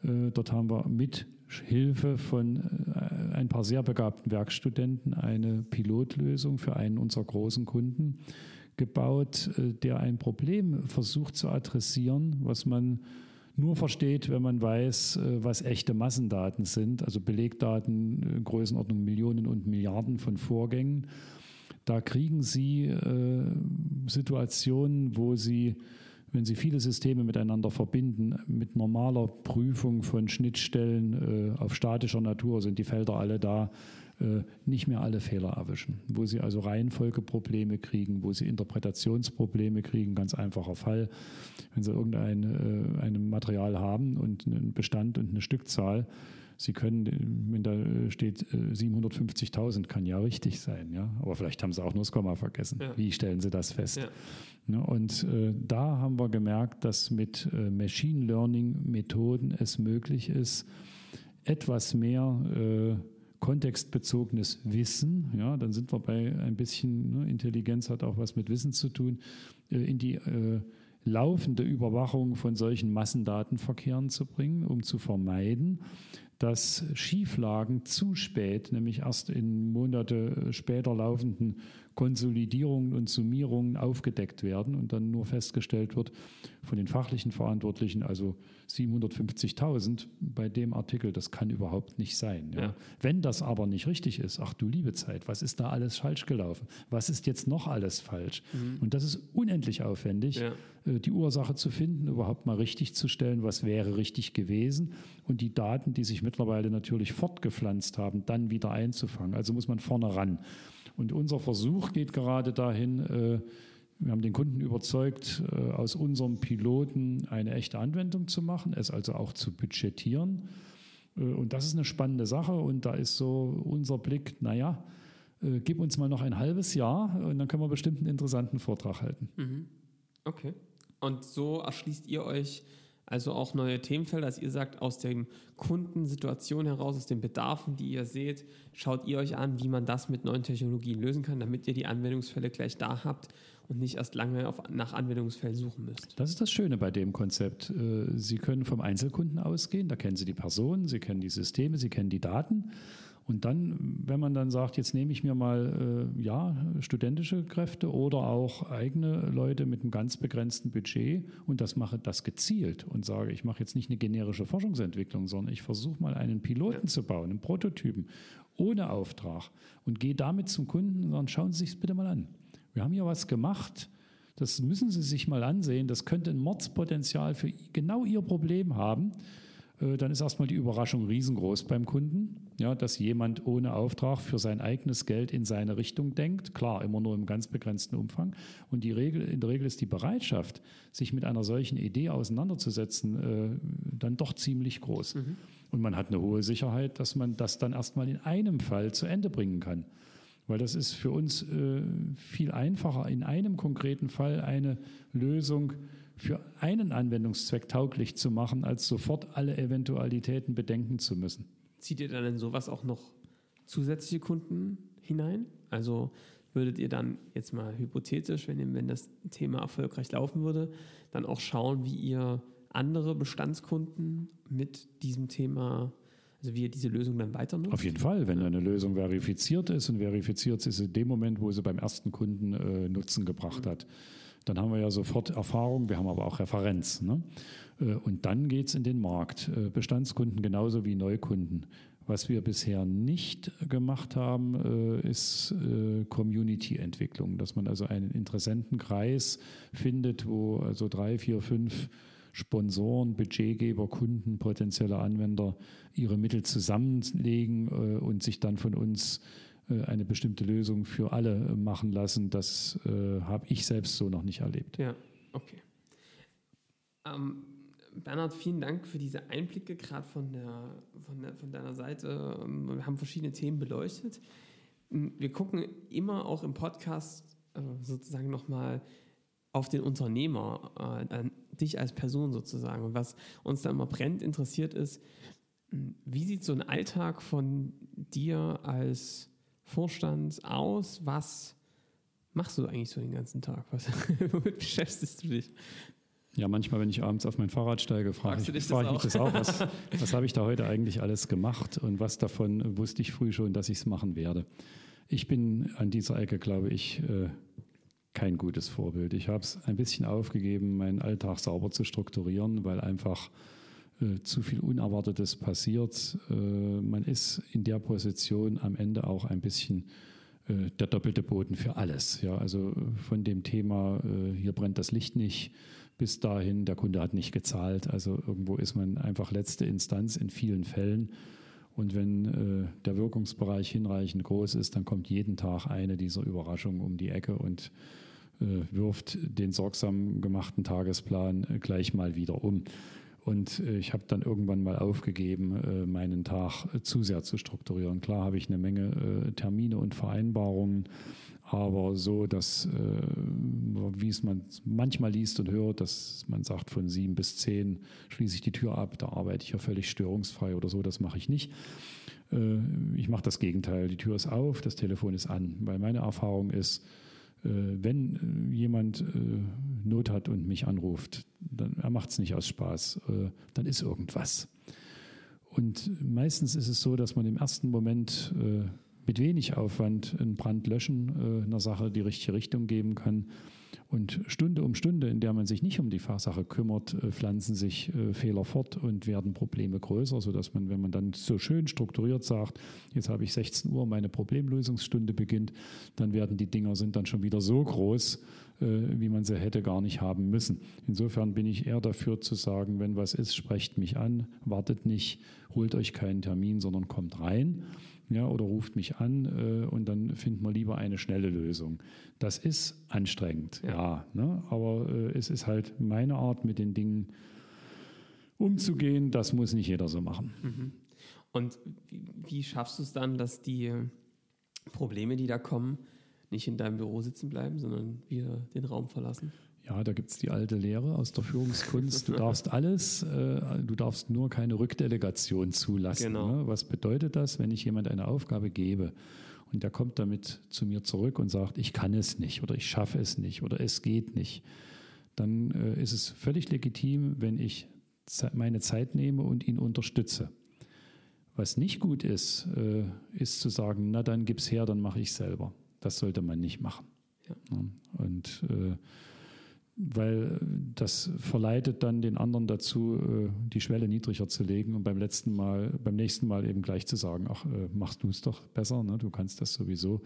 Äh, dort haben wir mit Hilfe von äh, ein paar sehr begabten Werkstudenten eine Pilotlösung für einen unserer großen Kunden gebaut, äh, der ein Problem versucht zu adressieren, was man nur versteht, wenn man weiß, äh, was echte Massendaten sind, also Belegdaten in Größenordnung Millionen und Milliarden von Vorgängen. Da kriegen Sie äh, Situationen, wo Sie, wenn Sie viele Systeme miteinander verbinden, mit normaler Prüfung von Schnittstellen äh, auf statischer Natur sind die Felder alle da, äh, nicht mehr alle Fehler erwischen. Wo sie also Reihenfolgeprobleme kriegen, wo sie Interpretationsprobleme kriegen, ganz einfacher Fall. Wenn sie irgendein äh, ein Material haben und einen Bestand und eine Stückzahl, Sie können, wenn da steht 750.000, kann ja richtig sein, ja. Aber vielleicht haben Sie auch nur das Komma vergessen. Ja. Wie stellen Sie das fest? Ja. Ne, und äh, da haben wir gemerkt, dass mit äh, Machine Learning Methoden es möglich ist, etwas mehr äh, kontextbezogenes Wissen, ja, dann sind wir bei ein bisschen, ne, Intelligenz hat auch was mit Wissen zu tun, äh, in die äh, laufende Überwachung von solchen Massendatenverkehren zu bringen, um zu vermeiden, dass Schieflagen zu spät, nämlich erst in Monate später laufenden Konsolidierungen und Summierungen aufgedeckt werden und dann nur festgestellt wird von den fachlichen Verantwortlichen, also 750.000 bei dem Artikel, das kann überhaupt nicht sein. Ja. Ja. Wenn das aber nicht richtig ist, ach du liebe Zeit, was ist da alles falsch gelaufen? Was ist jetzt noch alles falsch? Mhm. Und das ist unendlich aufwendig, ja. Äh, die Ursache zu finden, überhaupt mal richtig zu stellen, was wäre richtig gewesen und die Daten, die sich mittlerweile natürlich fortgepflanzt haben, dann wieder einzufangen. Also muss man vorne ran. Und unser Versuch geht gerade dahin, äh, wir haben den Kunden überzeugt, äh, aus unserem Piloten eine echte Anwendung zu machen, es also auch zu budgetieren. Äh, und das ist eine spannende Sache. Und da ist so unser Blick, naja, gib uns mal noch ein halbes Jahr und dann können wir bestimmt einen interessanten Vortrag halten. Mhm. Okay. Und so erschließt ihr euch Also auch neue Themenfelder, dass ihr sagt, aus der Kundensituation heraus, aus den Bedarfen, die ihr seht, schaut ihr euch an, wie man das mit neuen Technologien lösen kann, damit ihr die Anwendungsfälle gleich da habt und nicht erst lange auf, nach Anwendungsfällen suchen müsst. Das ist das Schöne bei dem Konzept. Äh, Sie können vom Einzelkunden ausgehen, da kennen Sie die Person, Sie kennen die Systeme, Sie kennen die Daten und dann, wenn man dann sagt, jetzt nehme ich mir mal äh, ja, studentische Kräfte oder auch eigene Leute mit einem ganz begrenzten Budget und das mache das gezielt und sage, ich mache jetzt nicht eine generische Forschungsentwicklung, sondern ich versuche mal einen Piloten zu bauen, einen Prototypen ohne Auftrag und gehe damit zum Kunden und sage, schauen Sie sich bitte mal an. Wir haben hier was gemacht, das müssen Sie sich mal ansehen, das könnte ein Mordspotenzial für genau Ihr Problem haben. Äh, dann ist erstmal die Überraschung riesengroß beim Kunden, ja, dass jemand ohne Auftrag für sein eigenes Geld in seine Richtung denkt. Klar, immer nur im ganz begrenzten Umfang. Und die Regel, in der Regel ist die Bereitschaft, sich mit einer solchen Idee auseinanderzusetzen, äh, dann doch ziemlich groß. Mhm. Und man hat eine hohe Sicherheit, dass man das dann erstmal in einem Fall zu Ende bringen kann. Weil das ist für uns äh, viel einfacher, in einem konkreten Fall eine Lösung für einen Anwendungszweck tauglich zu machen, als sofort alle Eventualitäten bedenken zu müssen. Zieht ihr dann in sowas auch noch zusätzliche Kunden hinein? Also würdet ihr dann jetzt mal hypothetisch, wenn, wenn das Thema erfolgreich laufen würde, dann auch schauen, wie ihr andere Bestandskunden mit diesem Thema also wie ihr diese Lösung dann weiter nutzt? Auf jeden Fall, wenn eine Lösung verifiziert ist und verifiziert ist in dem Moment, wo sie beim ersten Kunden äh, Nutzen gebracht mhm. hat dann haben wir ja sofort Erfahrung, wir haben aber auch Referenz. Ne? Äh, und dann geht es in den Markt. Äh, Bestandskunden genauso wie Neukunden. Was wir bisher nicht gemacht haben, äh, ist Community-Entwicklung, dass man also einen Interessentenkreis findet, wo also drei, vier, fünf Sponsoren, Budgetgeber, Kunden, potenzielle Anwender ihre Mittel zusammenlegen und sich dann von uns eine bestimmte Lösung für alle machen lassen. Das äh, habe ich selbst so noch nicht erlebt. Ja, okay. Ähm, Bernhard, vielen Dank für diese Einblicke, gerade von, der, von, der, von deiner Seite. Ähm, wir haben verschiedene Themen beleuchtet. Ähm, wir gucken immer auch im Podcast äh, sozusagen nochmal auf den Unternehmer, äh, dich als Person sozusagen. Und was uns da immer brennt interessiert ist, wie sieht so ein Alltag von dir als Vorstand aus? Was machst du eigentlich so den ganzen Tag? Was, womit beschäftigst du dich? Ja, manchmal, wenn ich abends auf mein Fahrrad steige, frage ich, frage ich mich das auch. Was, was habe ich da heute eigentlich alles gemacht und was davon wusste ich früh schon, dass ich es machen werde. Ich bin an dieser Ecke, glaube ich, äh, kein gutes Vorbild. Ich habe es ein bisschen aufgegeben, meinen Alltag sauber zu strukturieren, weil einfach äh, zu viel Unerwartetes passiert. Äh, man ist in der Position am Ende auch ein bisschen äh, der doppelte Boden für alles. Ja, also von dem Thema, hier brennt das Licht nicht, bis dahin, der Kunde hat nicht gezahlt. Also irgendwo ist man einfach letzte Instanz in vielen Fällen. Und wenn der Wirkungsbereich hinreichend groß ist, dann kommt jeden Tag eine dieser Überraschungen um die Ecke und wirft den sorgsam gemachten Tagesplan gleich mal wieder um. Und äh, ich habe dann irgendwann mal aufgegeben, äh, meinen Tag äh, zu sehr zu strukturieren. Klar habe ich eine Menge Termine und Vereinbarungen, aber so, dass, wie es man manchmal liest und hört, dass man sagt, von sieben bis zehn schließe ich die Tür ab, da arbeite ich ja völlig störungsfrei oder so, das mache ich nicht. Ich mache das Gegenteil. Die Tür ist auf, das Telefon ist an, weil meine Erfahrung ist, wenn äh, jemand äh, Not hat und mich anruft, dann er macht es nicht aus Spaß, dann ist irgendwas. Und meistens ist es so, dass man im ersten Moment mit wenig Aufwand einen Brand löschen, einer Sache die richtige Richtung geben kann und Stunde um Stunde, in der man sich nicht um die Sache kümmert, äh, pflanzen sich äh, Fehler fort und werden Probleme größer, sodass man, wenn man dann so schön strukturiert sagt, jetzt habe ich 16 Uhr, meine Problemlösungsstunde beginnt, dann werden die Dinger sind dann schon wieder so groß, äh, wie man sie hätte gar nicht haben müssen. Insofern bin ich eher dafür zu sagen, wenn was ist, sprecht mich an, wartet nicht, holt euch keinen Termin, sondern kommt rein ja, oder ruft mich an äh, und dann finden wir lieber eine schnelle Lösung. Das ist anstrengend, ja, ja ne? aber äh, es ist halt meine Art, mit den Dingen umzugehen. Das muss nicht jeder so machen. Mhm. Und wie, wie schaffst du es dann, dass die Probleme, die da kommen, nicht in deinem Büro sitzen bleiben, sondern wir den Raum verlassen? Ja, da gibt es die alte Lehre aus der Führungskunst. Du darfst alles, äh, du darfst nur keine Rückdelegation zulassen. Genau. Ne? Was bedeutet das, wenn ich jemand eine Aufgabe gebe und der kommt damit zu mir zurück und sagt, ich kann es nicht oder ich schaffe es nicht oder es geht nicht? Dann äh, ist es völlig legitim, wenn ich meine Zeit nehme und ihn unterstütze. Was nicht gut ist, äh, ist zu sagen, na dann gib's her, dann mache ich selber. Das sollte man nicht machen. Ja. Und äh, weil das verleitet dann den anderen dazu, äh, die Schwelle niedriger zu legen und beim letzten Mal, beim nächsten Mal eben gleich zu sagen, ach, äh, machst du es doch besser, ne? du kannst das sowieso.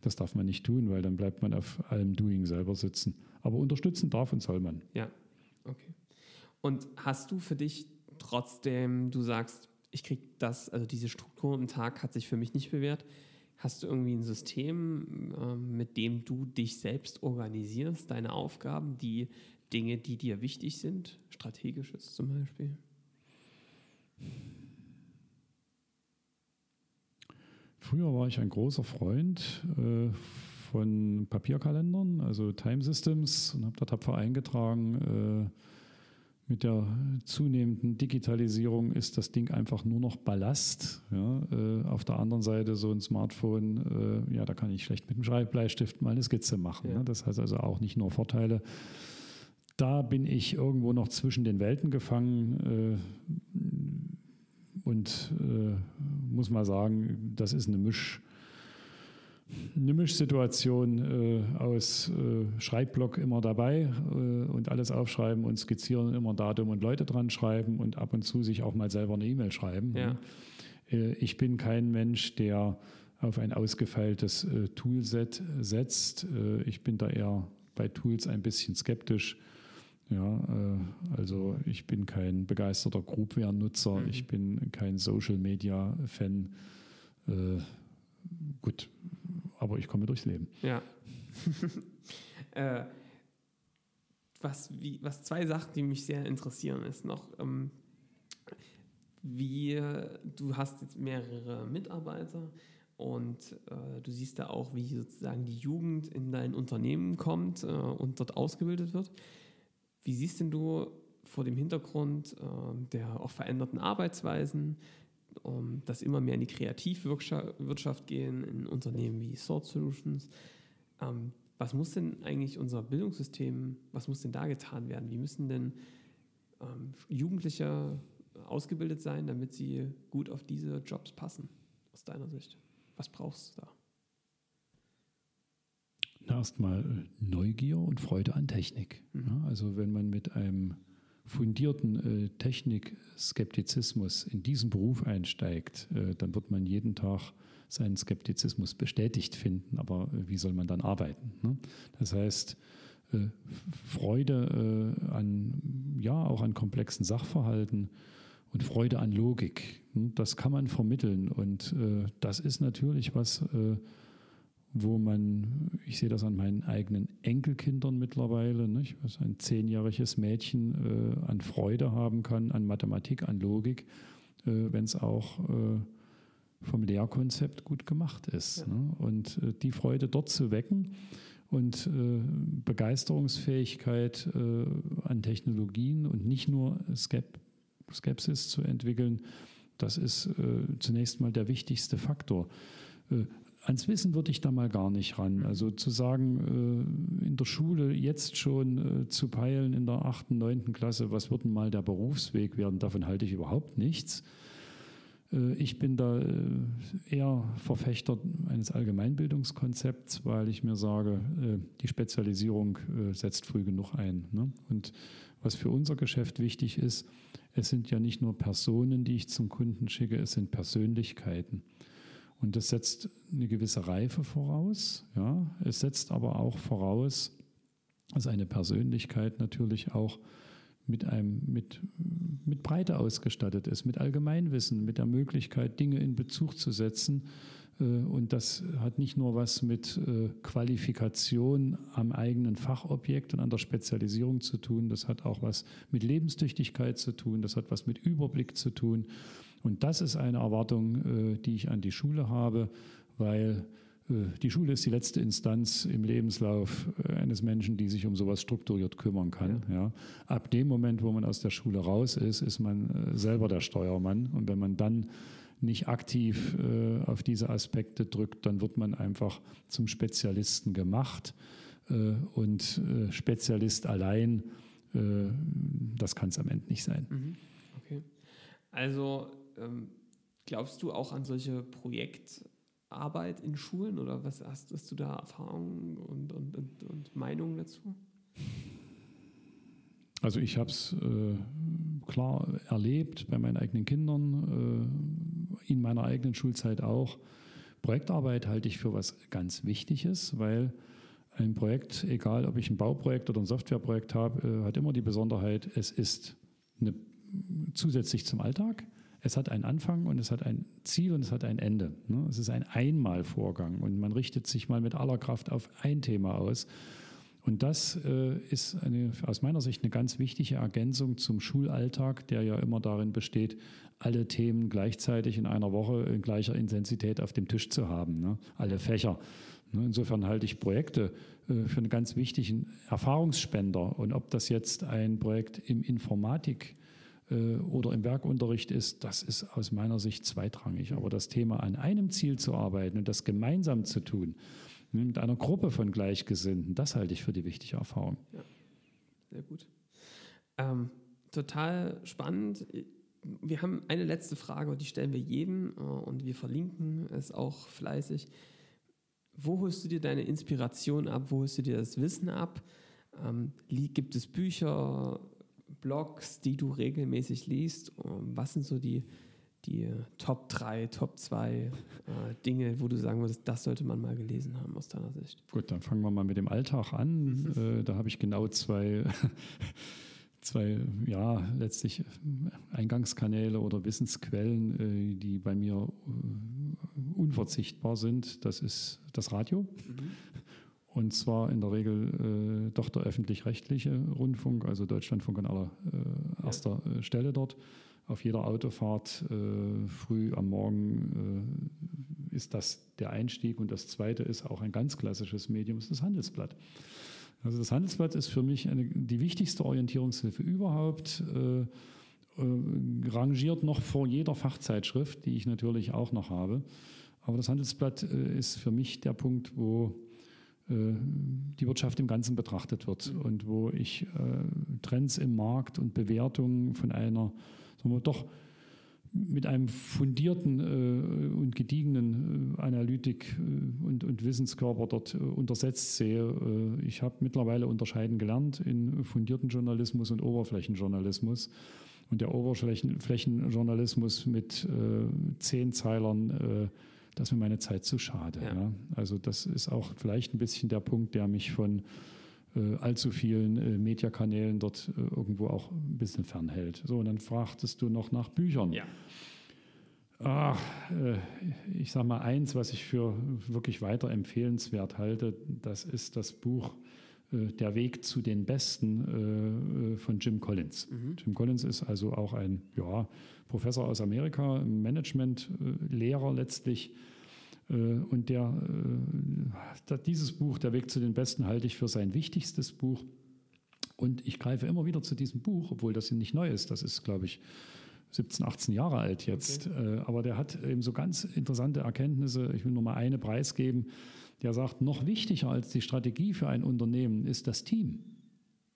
Das darf man nicht tun, weil dann bleibt man auf allem Doing selber sitzen. Aber unterstützen darf und soll man. Ja, okay. Und hast du für dich trotzdem, du sagst, ich kriege das, also diese Struktur im Tag hat sich für mich nicht bewährt, Hast du irgendwie ein System, ähm, mit dem du dich selbst organisierst, deine Aufgaben, die Dinge, die dir wichtig sind, strategisches zum Beispiel? Früher war ich ein großer Freund äh, von Papierkalendern, also Time Systems, und habe da tapfer eingetragen, äh, mit der zunehmenden Digitalisierung ist das Ding einfach nur noch Ballast. Ja, äh, auf der anderen Seite so ein Smartphone, äh, ja, da kann ich schlecht mit dem Schreibbleistift mal eine Skizze machen. Ja. Ne? Das heißt also auch nicht nur Vorteile. Da bin ich irgendwo noch zwischen den Welten gefangen äh, und äh, muss mal sagen, das ist eine Misch eine Mischsituation äh, aus äh, Schreibblock immer dabei äh, und alles aufschreiben und skizzieren, immer Datum und Leute dran schreiben und ab und zu sich auch mal selber eine E-Mail schreiben. Ja. Äh, ich bin kein Mensch, der auf ein ausgefeiltes äh, Toolset setzt. Äh, ich bin da eher bei Tools ein bisschen skeptisch. Ja, also ich bin kein begeisterter Groupware-Nutzer, mhm. ich bin kein Social-Media-Fan. gut, aber ich komme durchs Leben. Ja. äh, was, wie, was zwei Sachen, die mich sehr interessieren, ist noch, ähm, wie du hast jetzt mehrere Mitarbeiter und äh, du siehst da auch, wie sozusagen die Jugend in dein Unternehmen kommt äh, und dort ausgebildet wird. Wie siehst denn du vor dem Hintergrund äh, der auch veränderten Arbeitsweisen, um, dass immer mehr in die Kreativwirtschaft gehen, in Unternehmen wie Sword Solutions. Ähm, was muss denn eigentlich unser Bildungssystem, was muss denn da getan werden? Wie müssen denn ähm, Jugendliche ausgebildet sein, damit sie gut auf diese Jobs passen, aus deiner Sicht? Was brauchst du da? Erstmal Neugier und Freude an Technik. Mhm. Ja, also wenn man mit einem fundierten äh, Technikskeptizismus in diesen Beruf einsteigt, äh, dann wird man jeden Tag seinen Skeptizismus bestätigt finden. Aber äh, wie soll man dann arbeiten? Ne? Das heißt, äh, Freude äh, an, ja, auch an komplexen Sachverhalten und Freude an Logik. Ne? Das kann man vermitteln. Und äh, das ist natürlich was, wo man, ich sehe das an meinen eigenen Enkelkindern mittlerweile, nicht, was ein zehnjähriges Mädchen äh, an Freude haben kann, an Mathematik, an Logik, äh, wenn es auch äh, vom Lehrkonzept gut gemacht ist. Ja. Ne? Und äh, die Freude dort zu wecken und äh, Begeisterungsfähigkeit äh, an Technologien und nicht nur Skep Skepsis zu entwickeln, das ist zunächst mal der wichtigste Faktor ans Wissen würde ich da mal gar nicht ran. Also zu sagen, äh, in der Schule jetzt schon äh, zu peilen in der achten, neunten Klasse, was wird denn mal der Berufsweg werden, davon halte ich überhaupt nichts. Äh, ich bin da eher Verfechter eines Allgemeinbildungskonzepts, weil ich mir sage, die Spezialisierung setzt früh genug ein. Ne? Und was für unser Geschäft wichtig ist, es sind ja nicht nur Personen, die ich zum Kunden schicke, es sind Persönlichkeiten. Und das setzt eine gewisse Reife voraus. Ja. Es setzt aber auch voraus, dass eine Persönlichkeit natürlich auch mit, einem, mit, mit Breite ausgestattet ist, mit Allgemeinwissen, mit der Möglichkeit, Dinge in Bezug zu setzen. Äh, und das hat nicht nur was mit äh, Qualifikation am eigenen Fachobjekt und an der Spezialisierung zu tun, das hat auch was mit Lebenstüchtigkeit zu tun, das hat was mit Überblick zu tun. Und das ist eine Erwartung, äh, die ich an die Schule habe, weil äh, die Schule ist die letzte Instanz im Lebenslauf äh, eines Menschen, die sich um sowas strukturiert kümmern kann. Ja. ja. Ab dem Moment, wo man aus der Schule raus ist, ist man selber der Steuermann. Und wenn man dann nicht aktiv äh, auf diese Aspekte drückt, dann wird man einfach zum Spezialisten gemacht. Äh, und äh, Spezialist allein, das kann es am Ende nicht sein. Mhm. Okay. Also ähm, glaubst du auch an solche Projekte? Arbeit in Schulen oder was hast, hast du da Erfahrungen und, und, und, und Meinungen dazu? Also ich habe es äh, klar erlebt bei meinen eigenen Kindern, äh, in meiner eigenen Schulzeit auch. Projektarbeit halte ich für was ganz Wichtiges, weil ein Projekt, egal ob ich ein Bauprojekt oder ein Softwareprojekt habe, äh, hat immer die Besonderheit, es ist eine, zusätzlich zum Alltag es hat einen Anfang und es hat ein Ziel und es hat ein Ende. Ne? Es ist ein Einmalvorgang und man richtet sich mal mit aller Kraft auf ein Thema aus. Und das äh, ist eine, aus meiner Sicht eine ganz wichtige Ergänzung zum Schulalltag, der ja immer darin besteht, alle Themen gleichzeitig in einer Woche in gleicher Intensität auf dem Tisch zu haben, ne? alle Fächer. Ne? Insofern halte ich Projekte äh, für einen ganz wichtigen Erfahrungsspender. Und ob das jetzt ein Projekt im Informatik äh, oder im Werkunterricht ist, das ist aus meiner Sicht zweitrangig. Aber das Thema an einem Ziel zu arbeiten und das gemeinsam zu tun, ne, mit einer Gruppe von Gleichgesinnten, das halte ich für die wichtige Erfahrung. Ja, sehr gut. Ähm, total spannend. Wir haben eine letzte Frage die stellen wir jedem äh, und wir verlinken es auch fleißig. Wo holst du dir deine Inspiration ab? Wo holst du dir das Wissen ab? Ähm, gibt es Bücher, Blogs, die du regelmäßig liest? Ähm, was sind so die, die Top 3, Top 2 äh, Dinge, wo du sagen würdest, das sollte man mal gelesen haben aus deiner Sicht? Gut, dann fangen wir mal mit dem Alltag an. Mhm. Äh, da habe ich genau zwei, zwei, ja, letztlich Eingangskanäle oder Wissensquellen, äh, die bei mir äh, unverzichtbar sind. Das ist das Radio. Mhm. Und zwar in der Regel äh, doch der öffentlich-rechtliche Rundfunk, also Deutschlandfunk an aller äh, erster ja. Äh, Stelle dort. Auf jeder Autofahrt äh, früh am Morgen äh, ist das der Einstieg. Und das zweite ist auch ein ganz klassisches Medium, ist das Handelsblatt. Also das Handelsblatt ist für mich eine, die wichtigste Orientierungshilfe überhaupt. Äh, rangiert noch vor jeder Fachzeitschrift, die ich natürlich auch noch habe. Aber das Handelsblatt ist für mich der Punkt, wo die Wirtschaft im Ganzen betrachtet wird und wo ich äh, Trends im Markt und Bewertungen von einer, sagen wir doch, mit einem fundierten äh, und gediegenen äh, Analytik äh, und, und, Wissenskörper dort äh, untersetzt sehe. ich habe mittlerweile unterscheiden gelernt in fundierten Journalismus und Oberflächenjournalismus. Und der Oberflächenjournalismus mit zehn Zeilern das ist mir meine Zeit zu schade. Ja. Ja. Also das ist auch vielleicht ein bisschen der Punkt, der mich von äh, allzu vielen äh, Mediakanälen dort äh, irgendwo auch ein bisschen fernhält. So, und dann fragtest du noch nach Büchern. Ja. Ach, äh, ich sage mal eins, was ich für wirklich weiter empfehlenswert halte, das ist das Buch Der Weg zu den Besten äh, von Jim Collins. Mhm. Jim Collins ist also auch ein ja, Professor aus Amerika, Management-Lehrer letztlich. Äh, und der, äh, dieses Buch, Der Weg zu den Besten, halte ich für sein wichtigstes Buch. Und ich greife immer wieder zu diesem Buch, obwohl das nicht neu ist. Das ist, glaube ich, 17, 18 Jahre alt jetzt. Okay. Äh, aber der hat eben so ganz interessante Erkenntnisse. Ich will nur mal eine preisgeben. Der sagt, noch wichtiger als die Strategie für ein Unternehmen ist das Team.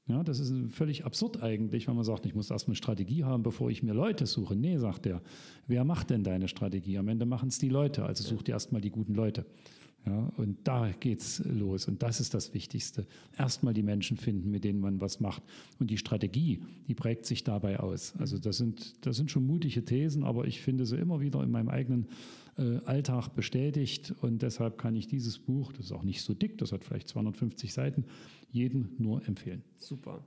Ja, das ist völlig absurd eigentlich, wenn man sagt, ich muss erstmal eine Strategie haben, bevor ich mir Leute suche. Nee, sagt er, wer macht denn deine Strategie? Am Ende machen es die Leute, also such dir erstmal die guten Leute. Ja, und da geht's los. Und das ist das Wichtigste. Erstmal die Menschen finden, mit denen man was macht. Und die Strategie, die prägt sich dabei aus. Also das sind, das sind schon mutige Thesen, aber ich finde sie immer wieder in meinem eigenen äh, Alltag bestätigt. Und deshalb kann ich dieses Buch, das ist auch nicht so dick, das hat vielleicht 250 Seiten, jedem nur empfehlen. Super.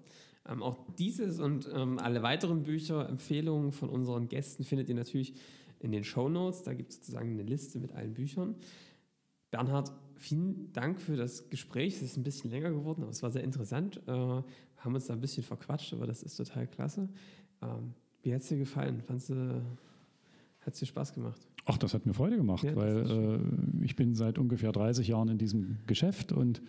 Ähm, auch dieses und ähm, alle weiteren Bücher, Empfehlungen von unseren Gästen findet ihr natürlich in den Show Notes. Da gibt es sozusagen eine Liste mit allen Büchern. Bernhard, vielen Dank für das Gespräch. Es ist ein bisschen länger geworden, aber es war sehr interessant. Äh, wir haben uns da ein bisschen verquatscht, aber das ist total klasse. Ähm, wie hat es dir gefallen? Fandst du Hat es dir Spaß gemacht? Ach, das hat mir Freude gemacht, Ja, weil äh, ich bin seit ungefähr 30 Jahren in diesem Geschäft und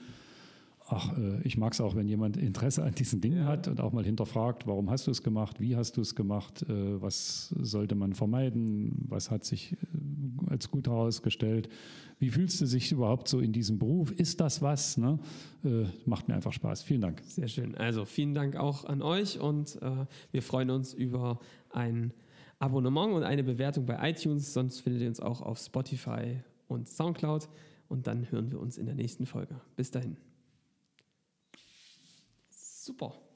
ach, äh, ich mag es auch, wenn jemand Interesse an diesen Dingen Ja. hat und auch mal hinterfragt, warum hast du es gemacht, wie hast du es gemacht, äh, was sollte man vermeiden, was hat sich äh, als gut herausgestellt, wie fühlst du dich überhaupt so in diesem Beruf, ist das was? Ne? Macht mir einfach Spaß. Vielen Dank. Sehr schön. Also vielen Dank auch an euch und äh, wir freuen uns über ein Abonnement und eine Bewertung bei iTunes. Sonst findet ihr uns auch auf Spotify und Soundcloud. Und dann hören wir uns in der nächsten Folge. Bis dahin. Super.